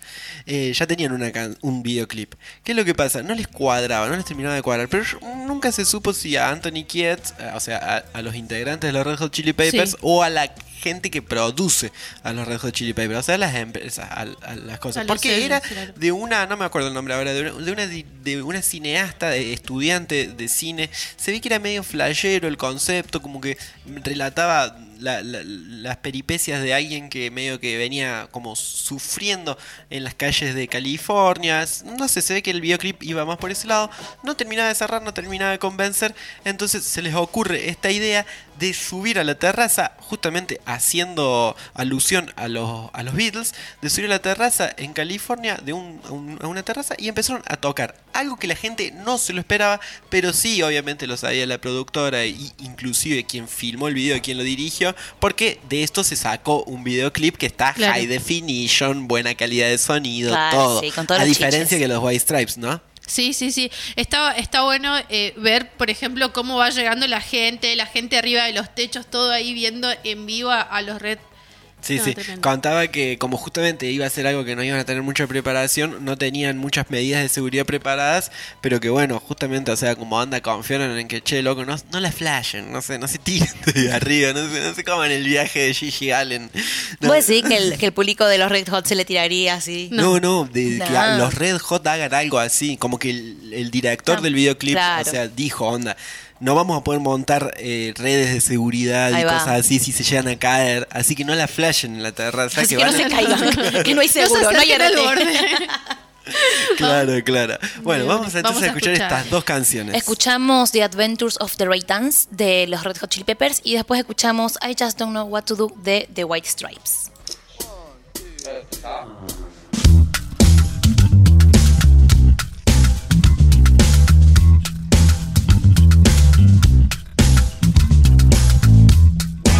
Speaker 3: Eh, ya tenían una can- un videoclip. ¿Qué es lo que pasa? No les cuadraba, no les terminaba de cuadrar. Pero nunca se supo si a Anthony Kiet, eh, o sea, a, a los integrantes de los Red Hot Chili Peppers
Speaker 4: Sí.
Speaker 3: o a la gente que produce a los Red Hot Chili Peppers, o sea, a las empresas, a, a las cosas.
Speaker 4: A
Speaker 3: Porque
Speaker 4: sellos,
Speaker 3: era
Speaker 4: claro.
Speaker 3: de una, no me acuerdo el nombre ahora, de una, de una, de una cineasta, de estudiante de cine. Se ve que era medio flashero el concepto, como que relataba la- la- las peripecias de alguien que medio que venía como sufriendo en las calles de California. No sé, se ve que el videoclip iba más por ese lado. No terminaba de cerrar, no terminaba de convencer. Entonces se les ocurre esta idea de subir a la terraza, justamente haciendo alusión a los, a los Beatles, de subir a la terraza en California, de un- a un- a una terraza, y empezaron a tocar. Algo que la gente no se lo esperaba, pero sí, obviamente lo sabía la productora e inclusive quien filmó el video, quien lo dirigió, porque de esto se sacó un videoclip que está
Speaker 4: Claro.
Speaker 3: high definition, buena calidad de sonido,
Speaker 5: Claro,
Speaker 3: todo.
Speaker 5: sí, con todos
Speaker 3: a diferencia
Speaker 5: chiches.
Speaker 3: que los White Stripes, ¿no?
Speaker 4: Sí, sí, sí. Está, está bueno eh, ver, por ejemplo, cómo va llegando la gente, la gente arriba de los techos, todo ahí viendo en vivo a, a los Red.
Speaker 3: Sí,
Speaker 4: No,
Speaker 3: sí.
Speaker 4: tremendo.
Speaker 3: Contaba que como justamente iba a ser algo que no iban a tener mucha preparación, no tenían muchas medidas de seguridad preparadas, pero que bueno, justamente, o sea, como anda, confiaron en que, che, loco, no, no la flashen, no sé, no se tiren de arriba, no sé, no se coman el viaje de Gigi Allen. No,
Speaker 5: ¿Vos decís que el, que el público de los Red Hot se le tiraría así?
Speaker 3: no, no, de que a los Red Hot hagan algo así, como que el, el director
Speaker 5: No,
Speaker 3: del videoclip,
Speaker 5: claro.
Speaker 3: o sea, dijo, onda, no vamos a poder montar eh, redes de seguridad
Speaker 5: Ahí
Speaker 3: y
Speaker 5: va.
Speaker 3: cosas así si se llegan a caer, así que no la flashen en la terraza.
Speaker 5: Así
Speaker 3: que
Speaker 5: que no se caigan, que no hay seguro,
Speaker 4: se
Speaker 5: no hay
Speaker 4: al borde.
Speaker 3: Claro, claro. Bueno, vamos entonces
Speaker 4: vamos
Speaker 3: a
Speaker 4: a
Speaker 3: escuchar,
Speaker 4: escuchar.
Speaker 3: estas dos canciones.
Speaker 5: Escuchamos The Adventures of the Ray Dance de los Red Hot Chili Peppers y después escuchamos I Just Don't Know What to Do de The White Stripes.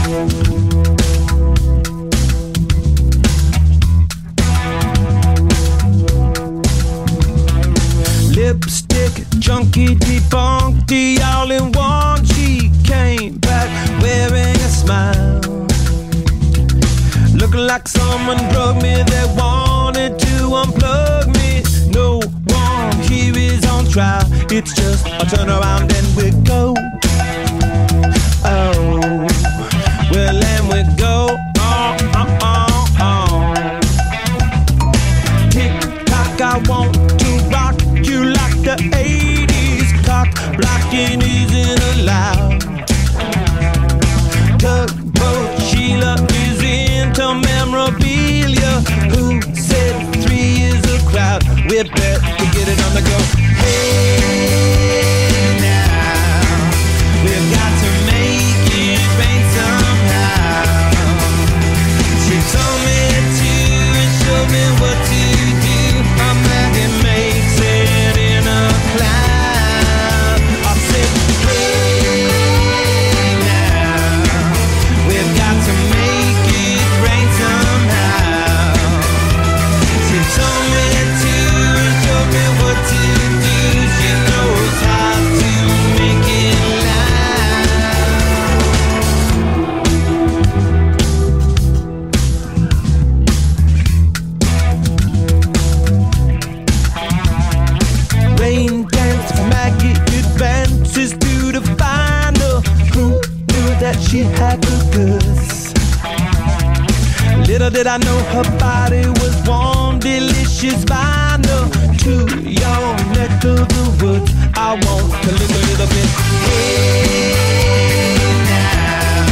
Speaker 11: Lipstick, junkie, debunked, all in one. She came back wearing a smile. Looking like someone drugged me, they wanted to unplug me. No one here is on trial. It's just a turn around and we go. Well, and we go. Oh, oh, oh, oh. Tick tock, I want to rock you like the 80s. Cock blocking isn't allowed. Tugboat Sheila is into memorabilia. Who said three is a crowd? We better get it on the go. Hey Little did
Speaker 17: I know her body was warm, delicious by no to your neck of the woods. I want to live a little bit. Hey now,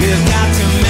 Speaker 17: you've got to.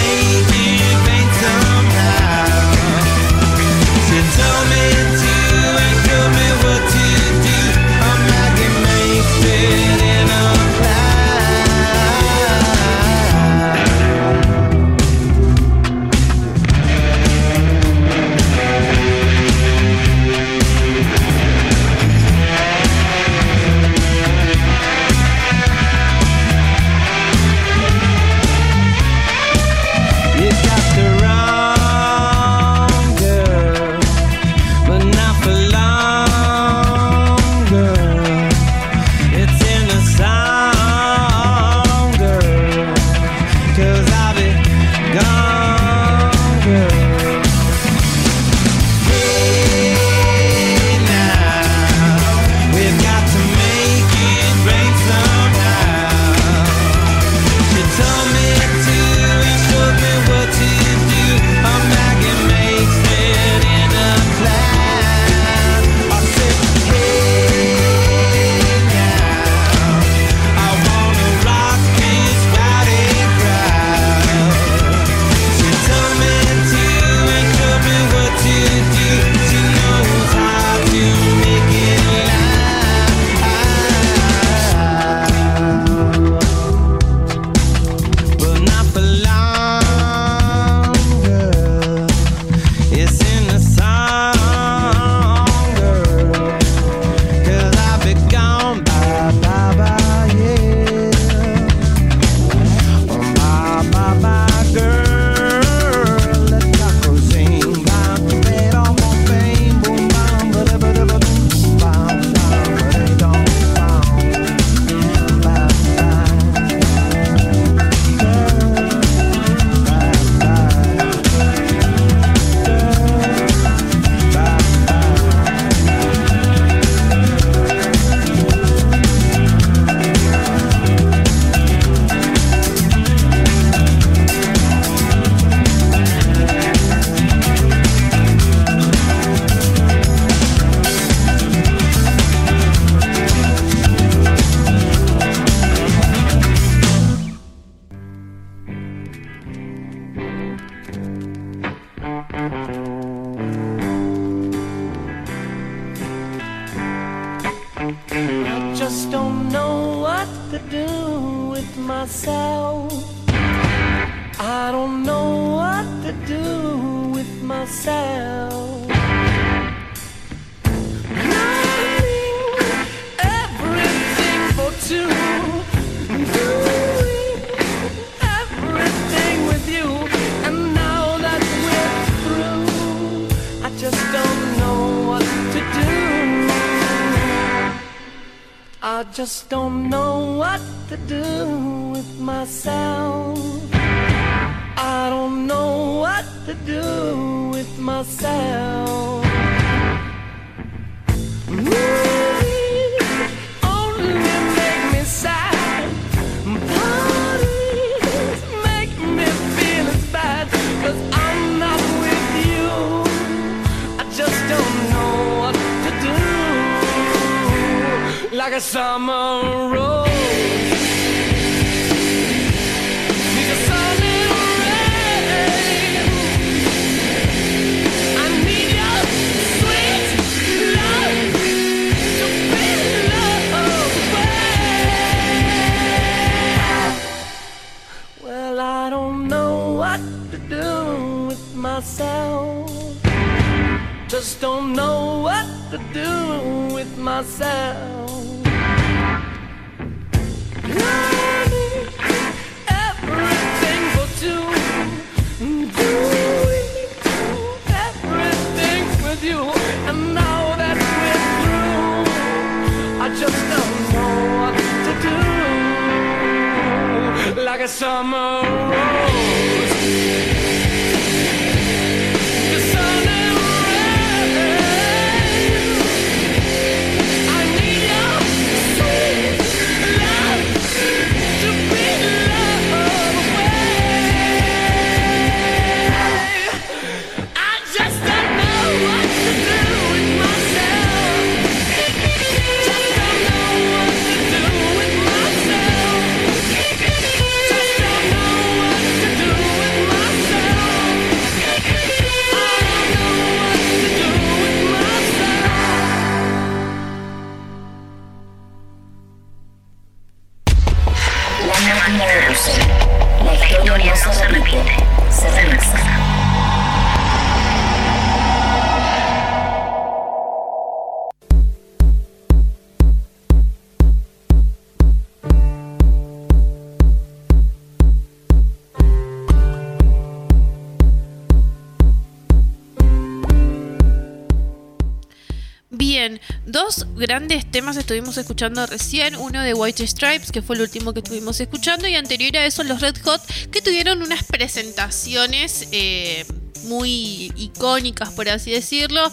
Speaker 4: Temas estuvimos escuchando recién, uno de White Stripes, que fue el último que estuvimos escuchando, y anterior a eso los Red Hot, que tuvieron unas presentaciones eh, muy icónicas, por así decirlo,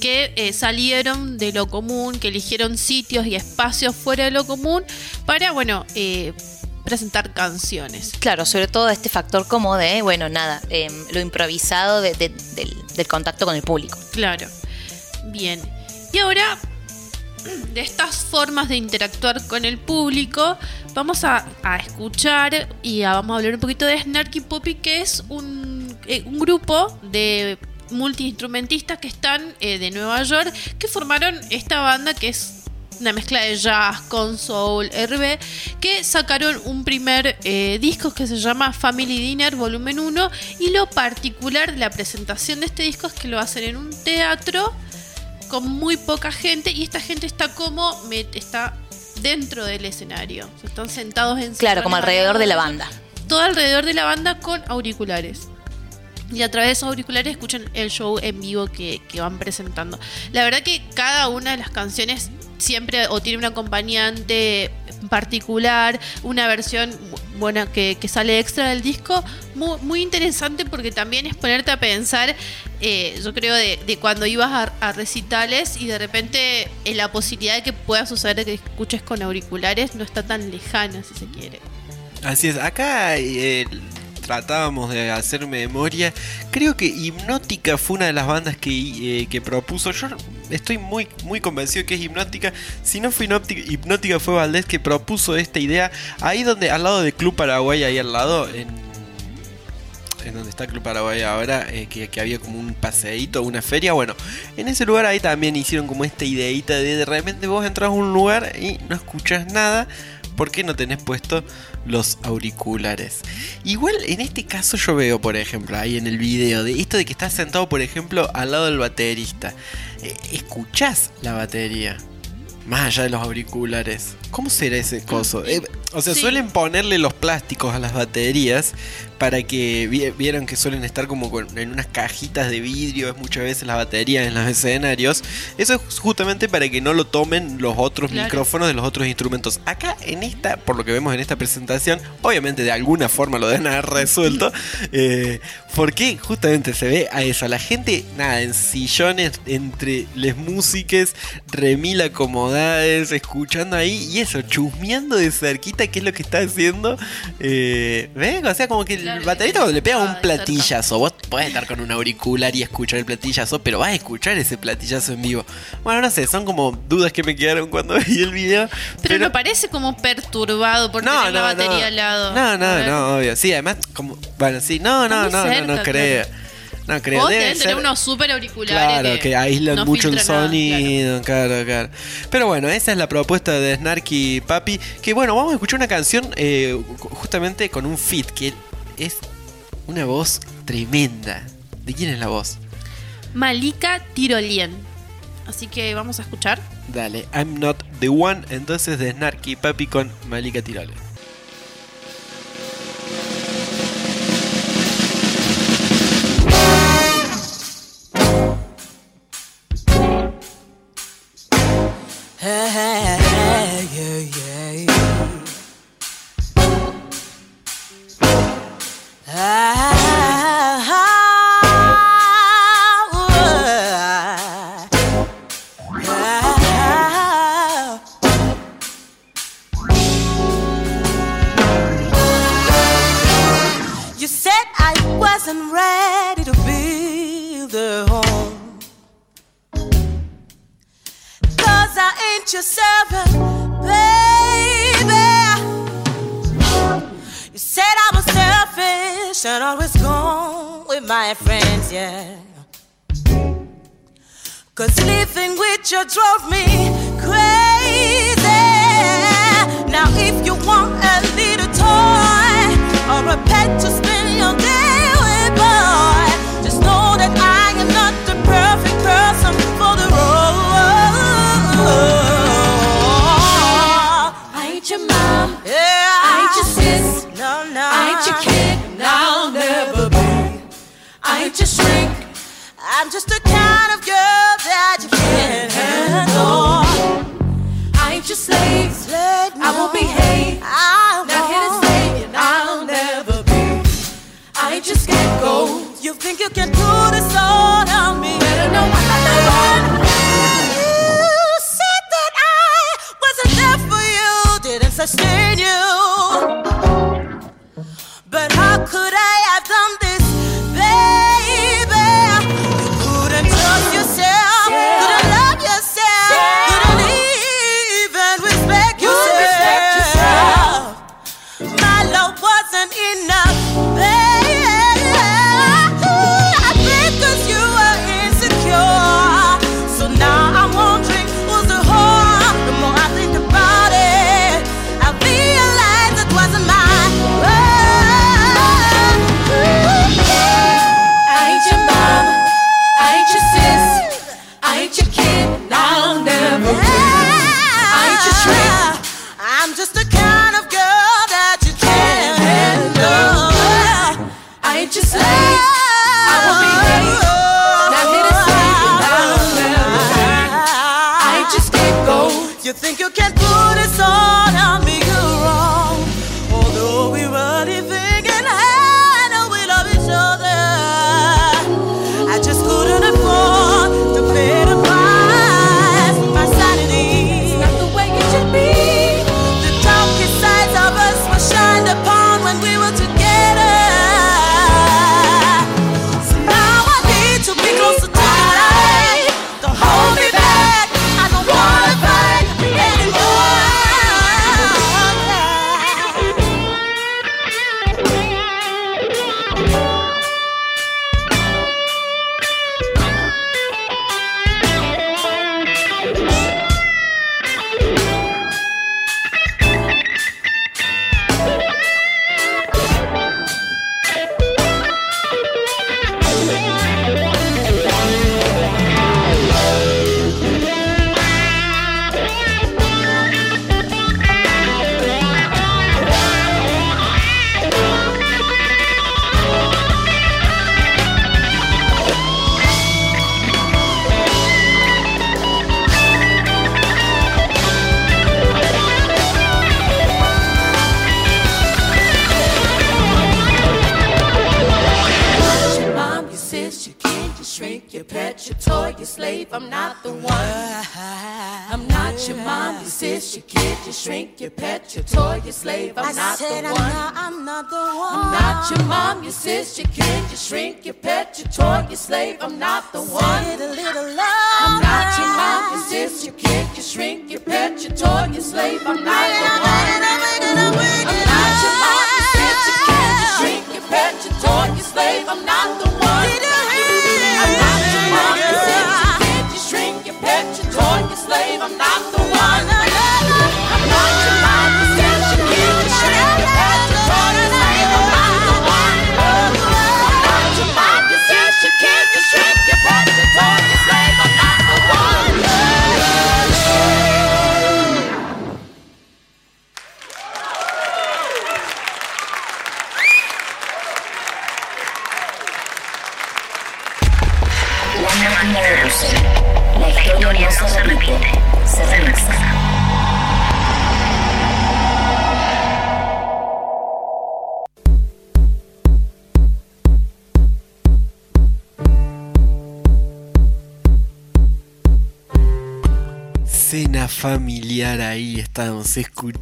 Speaker 4: que eh, salieron de lo común, que eligieron sitios y espacios fuera de lo común para, bueno, eh, presentar canciones.
Speaker 5: Claro, sobre todo este factor como de, bueno, nada, em, lo improvisado de- de- del, del contacto con el público.
Speaker 4: Claro. Bien. Y ahora, de estas formas de interactuar con el público, vamos a, escuchar y vamos a hablar un poquito de Snarky Puppy, que es un, eh, un grupo de multiinstrumentistas que están eh, de Nueva York, que formaron esta banda que es una mezcla de jazz con soul, RB, que sacaron un primer eh, disco que se llama Family Dinner Volumen 1 y lo particular de la presentación de este disco es que lo hacen en un teatro con muy poca gente y esta gente está como está dentro del escenario, O sea, están sentados en
Speaker 5: Claro, como alrededor de la banda.
Speaker 4: todo alrededor de la banda con auriculares. Y a través de esos auriculares escuchan el show en vivo que, que van presentando. La verdad que cada una de las canciones siempre o tiene un acompañante particular, una versión bueno que, que sale extra del disco, muy, muy interesante porque también es ponerte a pensar, eh, yo creo, de, de cuando ibas a, recitales y de repente eh, la posibilidad de que pueda suceder que escuches con auriculares no está tan lejana, si se quiere.
Speaker 3: Así es, acá eh, tratábamos de hacer memoria. Creo que Hipnótica fue una de las bandas que, eh, que propuso. Yo estoy muy, muy convencido que es Hipnótica. Si no fue Hipnótica, Hipnótica fue Valdés que propuso esta idea. Ahí donde, al lado de Club Paraguay, ahí al lado, en, en donde está Club Paraguay ahora, eh, que, que había como un paseíto, una feria. Bueno, en ese lugar ahí también hicieron como esta ideita de de repente vos entras a un lugar y no escuchas nada porque no tenés puesto los auriculares. Igual en este caso yo veo, por ejemplo, ahí en el video, de esto de que estás sentado, por ejemplo, al lado del baterista. Eh, escuchás la batería. Más allá de los auriculares. ¿Cómo será ese coso? Eh, o sea,
Speaker 4: Sí.
Speaker 3: suelen ponerle los plásticos a las baterías para que vi- vieron que suelen estar como con- en unas cajitas de vidrio, es muchas veces las baterías en los escenarios. Eso es justamente para que no lo tomen los otros
Speaker 4: Claro.
Speaker 3: micrófonos de los otros instrumentos. Acá en esta, por lo que vemos en esta presentación, obviamente de alguna forma lo deben haber resuelto. eh, porque justamente se ve a eso, a la gente, nada, en sillones entre les músiques, remil acomodades, escuchando ahí y eso, chusmeando de cerquita qué es lo que está haciendo. Eh, ¿Ven? O sea, como que el baterista cuando le pega un platillazo, vos podés estar con un auricular y escuchar el platillazo, pero vas a escuchar ese platillazo en vivo. Bueno, no sé, son como dudas que me quedaron cuando vi el video.
Speaker 4: Pero, no parece como perturbado por tener la batería al lado.
Speaker 3: No, no, no, obvio. Sí, además, como. Bueno, sí, no, no, no, no, no creo. No creo. Debe
Speaker 4: deben tener
Speaker 3: ser-
Speaker 4: unos super auriculares.
Speaker 3: Claro, que aíslan
Speaker 4: no
Speaker 3: mucho el
Speaker 4: nada,
Speaker 3: sonido, claro. claro, Pero bueno, esa es la propuesta de Snarky Papi. Que bueno, vamos a escuchar una canción eh, justamente con un fit, que es una voz tremenda. ¿De quién es la voz?
Speaker 4: Malika Tirolien. Así que vamos a escuchar.
Speaker 3: Dale, I'm not the one. Entonces de Snarky Papi con Malika Tirole.
Speaker 17: You drove me crazy. Now, if you want a little toy or a pet to spend your day with, boy, just know that I am not the perfect person for the role. I ain't your mom. Yeah. I ain't your sis. No, no.
Speaker 18: I
Speaker 19: ain't your kid. I'll never be. I ain't your shrink.
Speaker 18: I'm just the won't behave. hey.
Speaker 19: I not here to stay, and I'll never be. I just can't go.
Speaker 18: You think you can do this all on me?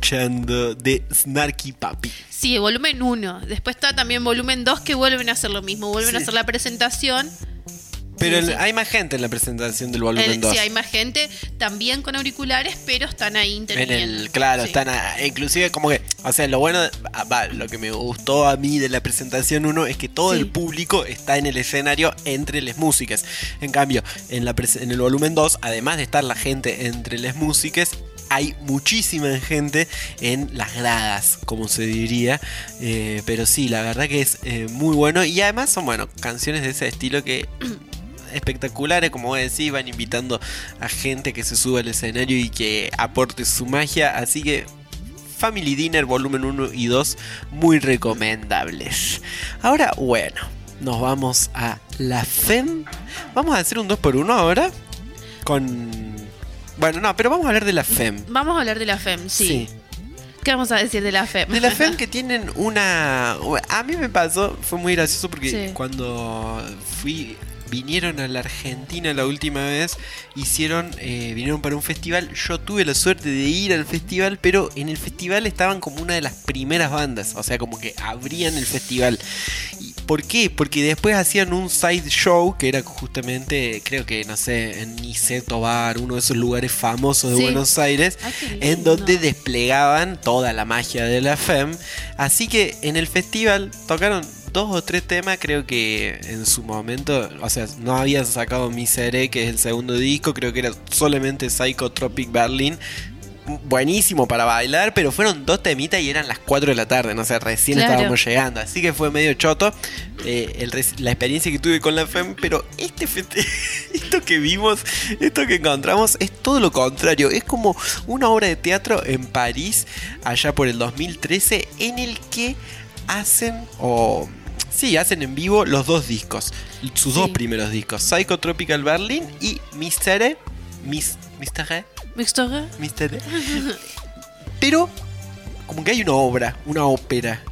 Speaker 3: escuchando de Snarky Papi.
Speaker 4: Sí, volumen 1. Después está también volumen 2 que vuelven a hacer lo mismo, vuelven a hacer la presentación.
Speaker 3: Pero hay más gente en la presentación del volumen 2.
Speaker 4: Sí, hay más gente también con auriculares, pero están ahí interviniendo.
Speaker 3: En el, claro, están a, inclusive como que, o sea, lo bueno, ah, lo que me gustó a mí de la presentación 1 es que todo el público está en el escenario entre las músicas. En cambio, en, en el volumen 2, además de estar la gente entre las músicas, hay muchísima gente en las gradas, como se diría. Eh, pero sí, la verdad que es eh, muy bueno. Y además son, bueno, canciones de ese estilo que espectaculares, como vos decís, van invitando a gente que se suba al escenario y que aporte su magia. Así que Family Dinner volumen 1 y 2 muy recomendables. Ahora, bueno, nos vamos a la FEM. Vamos a hacer un 2x1 ahora con bueno, no, pero vamos a hablar de la FEM.
Speaker 4: Vamos a hablar de la FEM, sí. ¿Qué vamos a decir de la FEM?
Speaker 3: De la FEM que tienen una... A mí me pasó, fue muy gracioso porque cuando fui Vinieron a la Argentina la última vez, hicieron, eh, vinieron para un festival. Yo tuve la suerte de ir al festival, pero en el festival estaban como una de las primeras bandas, o sea, como que abrían el festival. ¿Y ¿Por qué? Porque después hacían un side show que era justamente, creo que, no sé, en Niceto Bar, uno de esos lugares famosos de
Speaker 4: Sí.
Speaker 3: Buenos Aires,
Speaker 4: Ay, lindo.
Speaker 3: en donde desplegaban toda la magia de la FEM. Así que en el festival tocaron dos o tres temas, creo que en su momento, o sea, no habían sacado Miseré, que es el segundo disco, creo que era solamente Psychotropic Berlin. Buenísimo para bailar, pero fueron dos temitas y eran las 4 de la tarde, no sé, recién
Speaker 4: Claro.
Speaker 3: estábamos llegando, así que fue medio choto eh, el la experiencia que tuve con la FEM, pero este esto que vimos, esto que encontramos es todo lo contrario, es como una obra de teatro en París, allá por el 2013, en el que hacen o... Sí, hacen en vivo los dos discos, sus dos primeros discos, Psychotropical Berlin y Mystere, Mis, Mystere,
Speaker 4: ¿Mixtura?
Speaker 3: Mystere. Pero como que hay una obra, una ópera.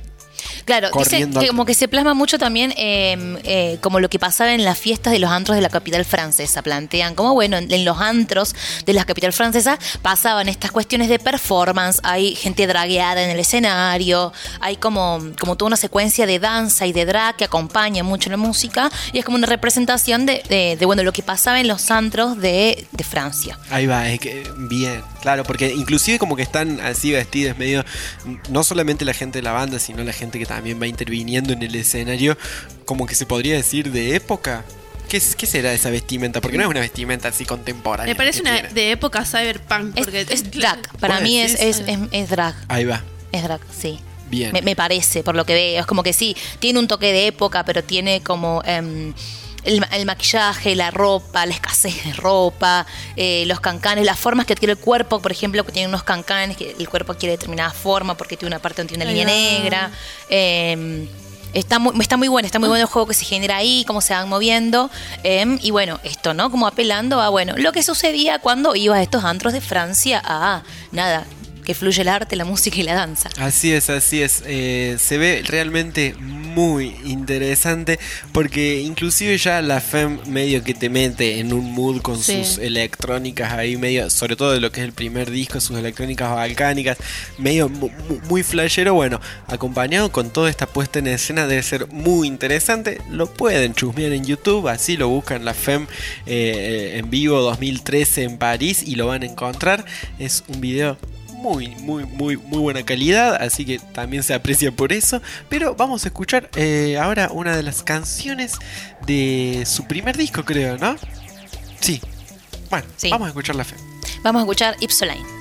Speaker 5: Claro, dice que como que se plasma mucho también eh, eh, como lo que pasaba en las fiestas de los antros de la capital francesa. Plantean como, bueno, en, en los antros de la capital francesa pasaban estas cuestiones de performance, hay gente dragueada en el escenario, hay como, como toda una secuencia de danza y de drag que acompaña mucho la música y es como una representación de, de- de, bueno, lo que pasaba en los antros de, de Francia.
Speaker 3: Ahí va, es que bien, claro, porque inclusive como que están así vestidas medio, no solamente la gente de la banda, sino la gente que también va interviniendo en el escenario, como que se podría decir de época. ¿Qué, es- qué será esa vestimenta? Porque no es una vestimenta así contemporánea.
Speaker 4: Me parece una
Speaker 3: tiene.
Speaker 4: de época cyberpunk.
Speaker 5: Es,
Speaker 4: Porque
Speaker 5: es drag, para
Speaker 3: ¿Vos
Speaker 5: mí es, es, es, es drag.
Speaker 3: Ahí va,
Speaker 5: Es drag, sí.
Speaker 3: bien.
Speaker 5: Me, me parece, por lo que veo. Es como que sí, tiene un toque de época, pero tiene como em, el, ma- el maquillaje, la ropa, la escasez de ropa, eh, los cancanes, las formas que adquiere el cuerpo, por ejemplo, que tiene unos cancanes, que el cuerpo quiere determinada forma porque tiene una parte donde tiene una línea negra. em, Está muy, está muy bueno, está muy bueno el juego que se genera ahí, cómo se van moviendo. em, y bueno, esto, ¿no? Como apelando a, bueno, lo que sucedía cuando ibas a estos antros de Francia a, nada, que fluye el arte, la música y la danza.
Speaker 3: Así es, así es. Eh, se ve realmente muy interesante porque inclusive ya la FEM medio que te mete en un mood con
Speaker 4: Sí.
Speaker 3: sus electrónicas ahí medio, sobre todo de lo que es el primer disco, sus electrónicas balcánicas, medio mu- mu- muy flashero, bueno, acompañado con toda esta puesta en escena debe ser muy interesante, lo pueden chusmear en YouTube, así lo buscan la FEM eh, en vivo 2013 en París y lo van a encontrar, es un video muy, muy, muy, muy buena calidad, así que también se aprecia por eso. Pero vamos a escuchar eh, ahora una de las canciones de su primer disco, creo, ¿no? Sí. Bueno,
Speaker 5: Sí.
Speaker 3: vamos a escuchar la fe.
Speaker 5: Vamos a escuchar Ipsoline.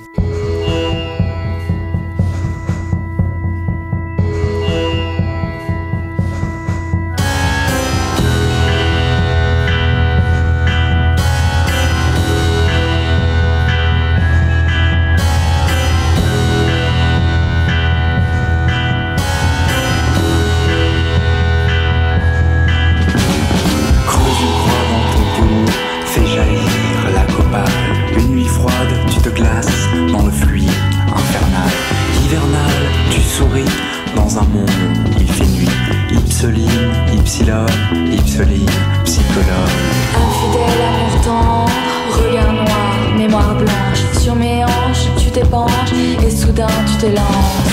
Speaker 20: Tu te
Speaker 21: lances.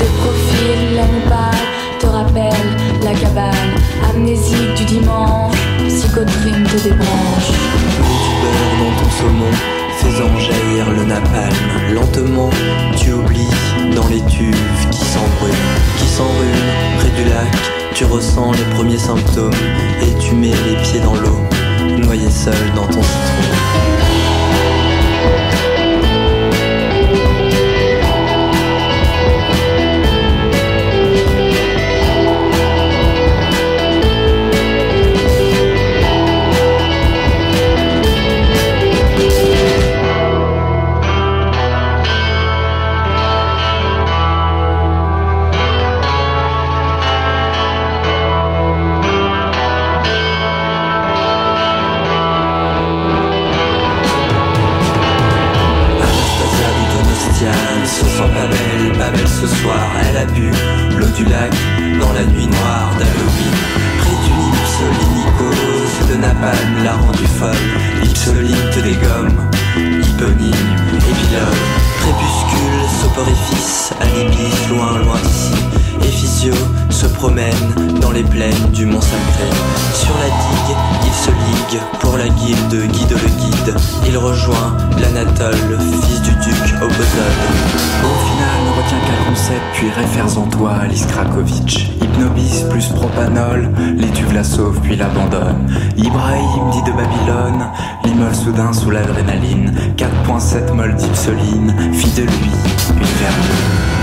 Speaker 21: De profil, la pâle te rappelle la cabane. Amnésique du dimanche, psychotrime te débranche.
Speaker 20: Du beurre dans ton saumon, faisant jaillir le napalm. Lentement, tu oublies dans les tubes qui s'embrument, qui s'enrhument près du lac. Tu ressens les premiers symptômes et tu mets les pieds dans l'eau, noyé seul dans ton citron.
Speaker 22: Puis réfères en toi Alice Krakovic. Hypnobis plus propanol, l'étuve la sauve puis l'abandonne. Ibrahim dit de Babylone, l'immole soudain sous l'adrénaline. 4.7 mol d'Ipsoline, fit de lui une vermine.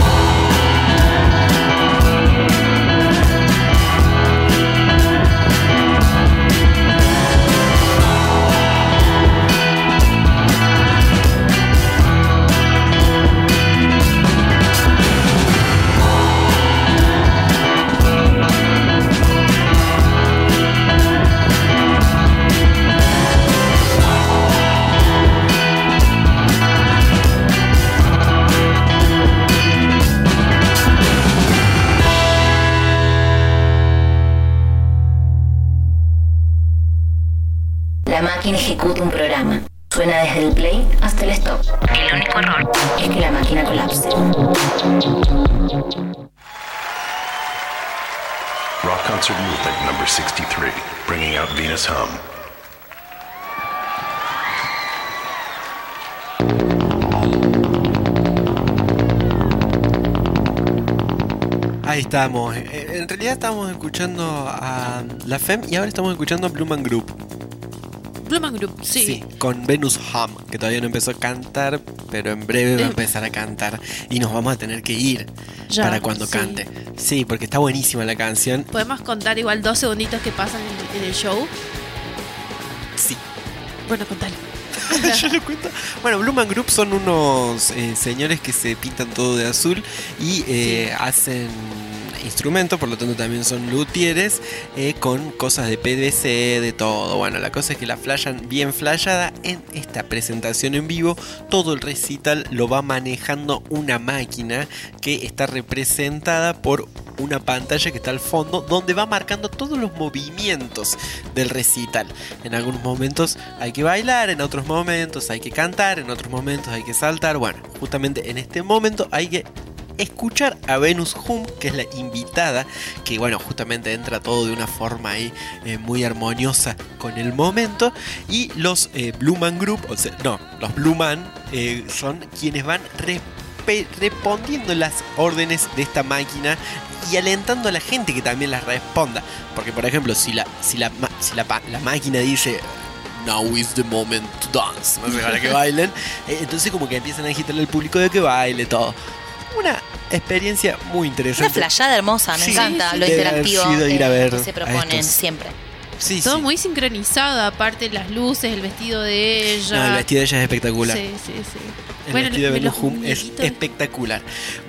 Speaker 1: Ejecuta un programa. Suena desde el play hasta el stop.
Speaker 2: El único error
Speaker 1: es que la máquina colapse.
Speaker 14: Rock Concert Movement number 63, bringing out Venus Hum.
Speaker 3: Ahí estamos. Eh, En realidad estamos escuchando a La Fem y ahora estamos escuchando a Blue Man Group.
Speaker 4: Group, sí.
Speaker 3: con Venus Hum, que todavía no empezó a cantar, pero en breve va a
Speaker 4: Eh.
Speaker 3: empezar a cantar y nos vamos a tener que ir
Speaker 4: Ya,
Speaker 3: para cuando
Speaker 4: sí.
Speaker 3: cante. Sí, porque está buenísima la canción.
Speaker 4: Podemos contar igual dos segunditos que pasan en, en el show.
Speaker 3: Sí.
Speaker 4: Bueno, contale.
Speaker 3: Yo lo cuento. Bueno, Blue Man Group son unos eh, señores que se pintan todo de azul y eh, hacen instrumentos, por lo tanto también son luthieres eh, con cosas de PVC, de todo. Bueno, la cosa es que la flashan bien flashada en esta presentación en vivo. Todo el recital lo va manejando una máquina que está representada por una pantalla que está al fondo donde va marcando todos los movimientos del recital. En algunos momentos hay que bailar, en otros momentos hay que cantar, en otros momentos hay que saltar. Bueno, justamente en este momento hay que escuchar a Venus Hum, que es la invitada, que bueno, justamente entra todo de una forma ahí eh, muy armoniosa con el momento. Y los eh, Blue Man Group, o sea, no, los Blue Man eh, son quienes van respondiendo las órdenes de esta máquina y alentando a la gente que también las responda. Porque, por ejemplo, si la, si la, si la, la máquina dice Now is the moment to dance. No sé, para que bailen. eh, Entonces como que empiezan a agitarle al público de que baile todo. Una experiencia muy
Speaker 5: Una
Speaker 3: interesante.
Speaker 5: flayada hermosa, me
Speaker 3: Sí,
Speaker 5: encanta
Speaker 3: sí,
Speaker 5: lo interactivo
Speaker 3: sido ir a
Speaker 5: eh,
Speaker 3: ver
Speaker 5: que se proponen siempre.
Speaker 3: Sí,
Speaker 4: Todo
Speaker 3: sí.
Speaker 4: muy sincronizado, aparte las luces, el vestido de ella.
Speaker 3: No, el vestido de ella es espectacular.
Speaker 4: Sí, sí, sí.
Speaker 3: El
Speaker 4: Bueno,
Speaker 3: vestido de Hum es espectacular.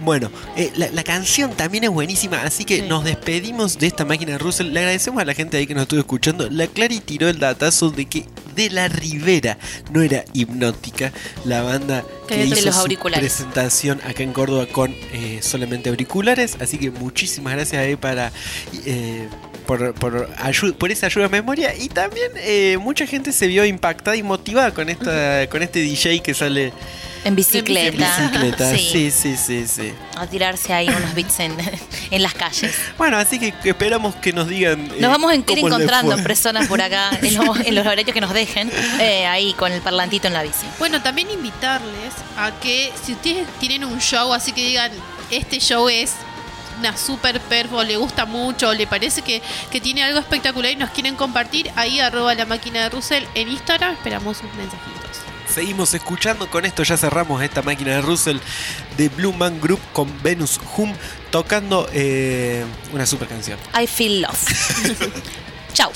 Speaker 3: Bueno, eh, la, la canción también es buenísima, así que nos despedimos de esta máquina Russell. Le agradecemos a la gente ahí que nos estuvo escuchando. La Clary tiró el datazo de que de la Rivera no era hipnótica la banda
Speaker 5: Que
Speaker 3: hizo
Speaker 5: los
Speaker 3: su presentación acá en Córdoba con eh, solamente auriculares. Así que muchísimas gracias ahí para eh, por, por, por esa ayuda a memoria. Y también eh, mucha gente se vio impactada y motivada con esta con este DJ que sale
Speaker 5: En bicicleta.
Speaker 3: en bicicleta.
Speaker 5: Sí.
Speaker 3: Sí, sí, sí, sí.
Speaker 5: A tirarse ahí unos beats en, en las calles.
Speaker 3: Bueno, así que esperamos que nos digan. eh,
Speaker 5: Nos vamos a ir encontrando personas por acá en los, en los horarios que nos dejen, eh, ahí con el parlantito en la bici.
Speaker 4: Bueno, también invitarles a que si ustedes tienen un show, así que digan, este show es una super perfo, le gusta mucho, le parece que, que tiene algo espectacular y nos quieren compartir, ahí arroba la máquina de Russell en Instagram, esperamos sus mensajitos.
Speaker 3: Seguimos escuchando, con esto ya cerramos esta máquina de Russell de Blue Man Group con Venus Hum tocando eh, una super canción.
Speaker 5: I feel love. Chau.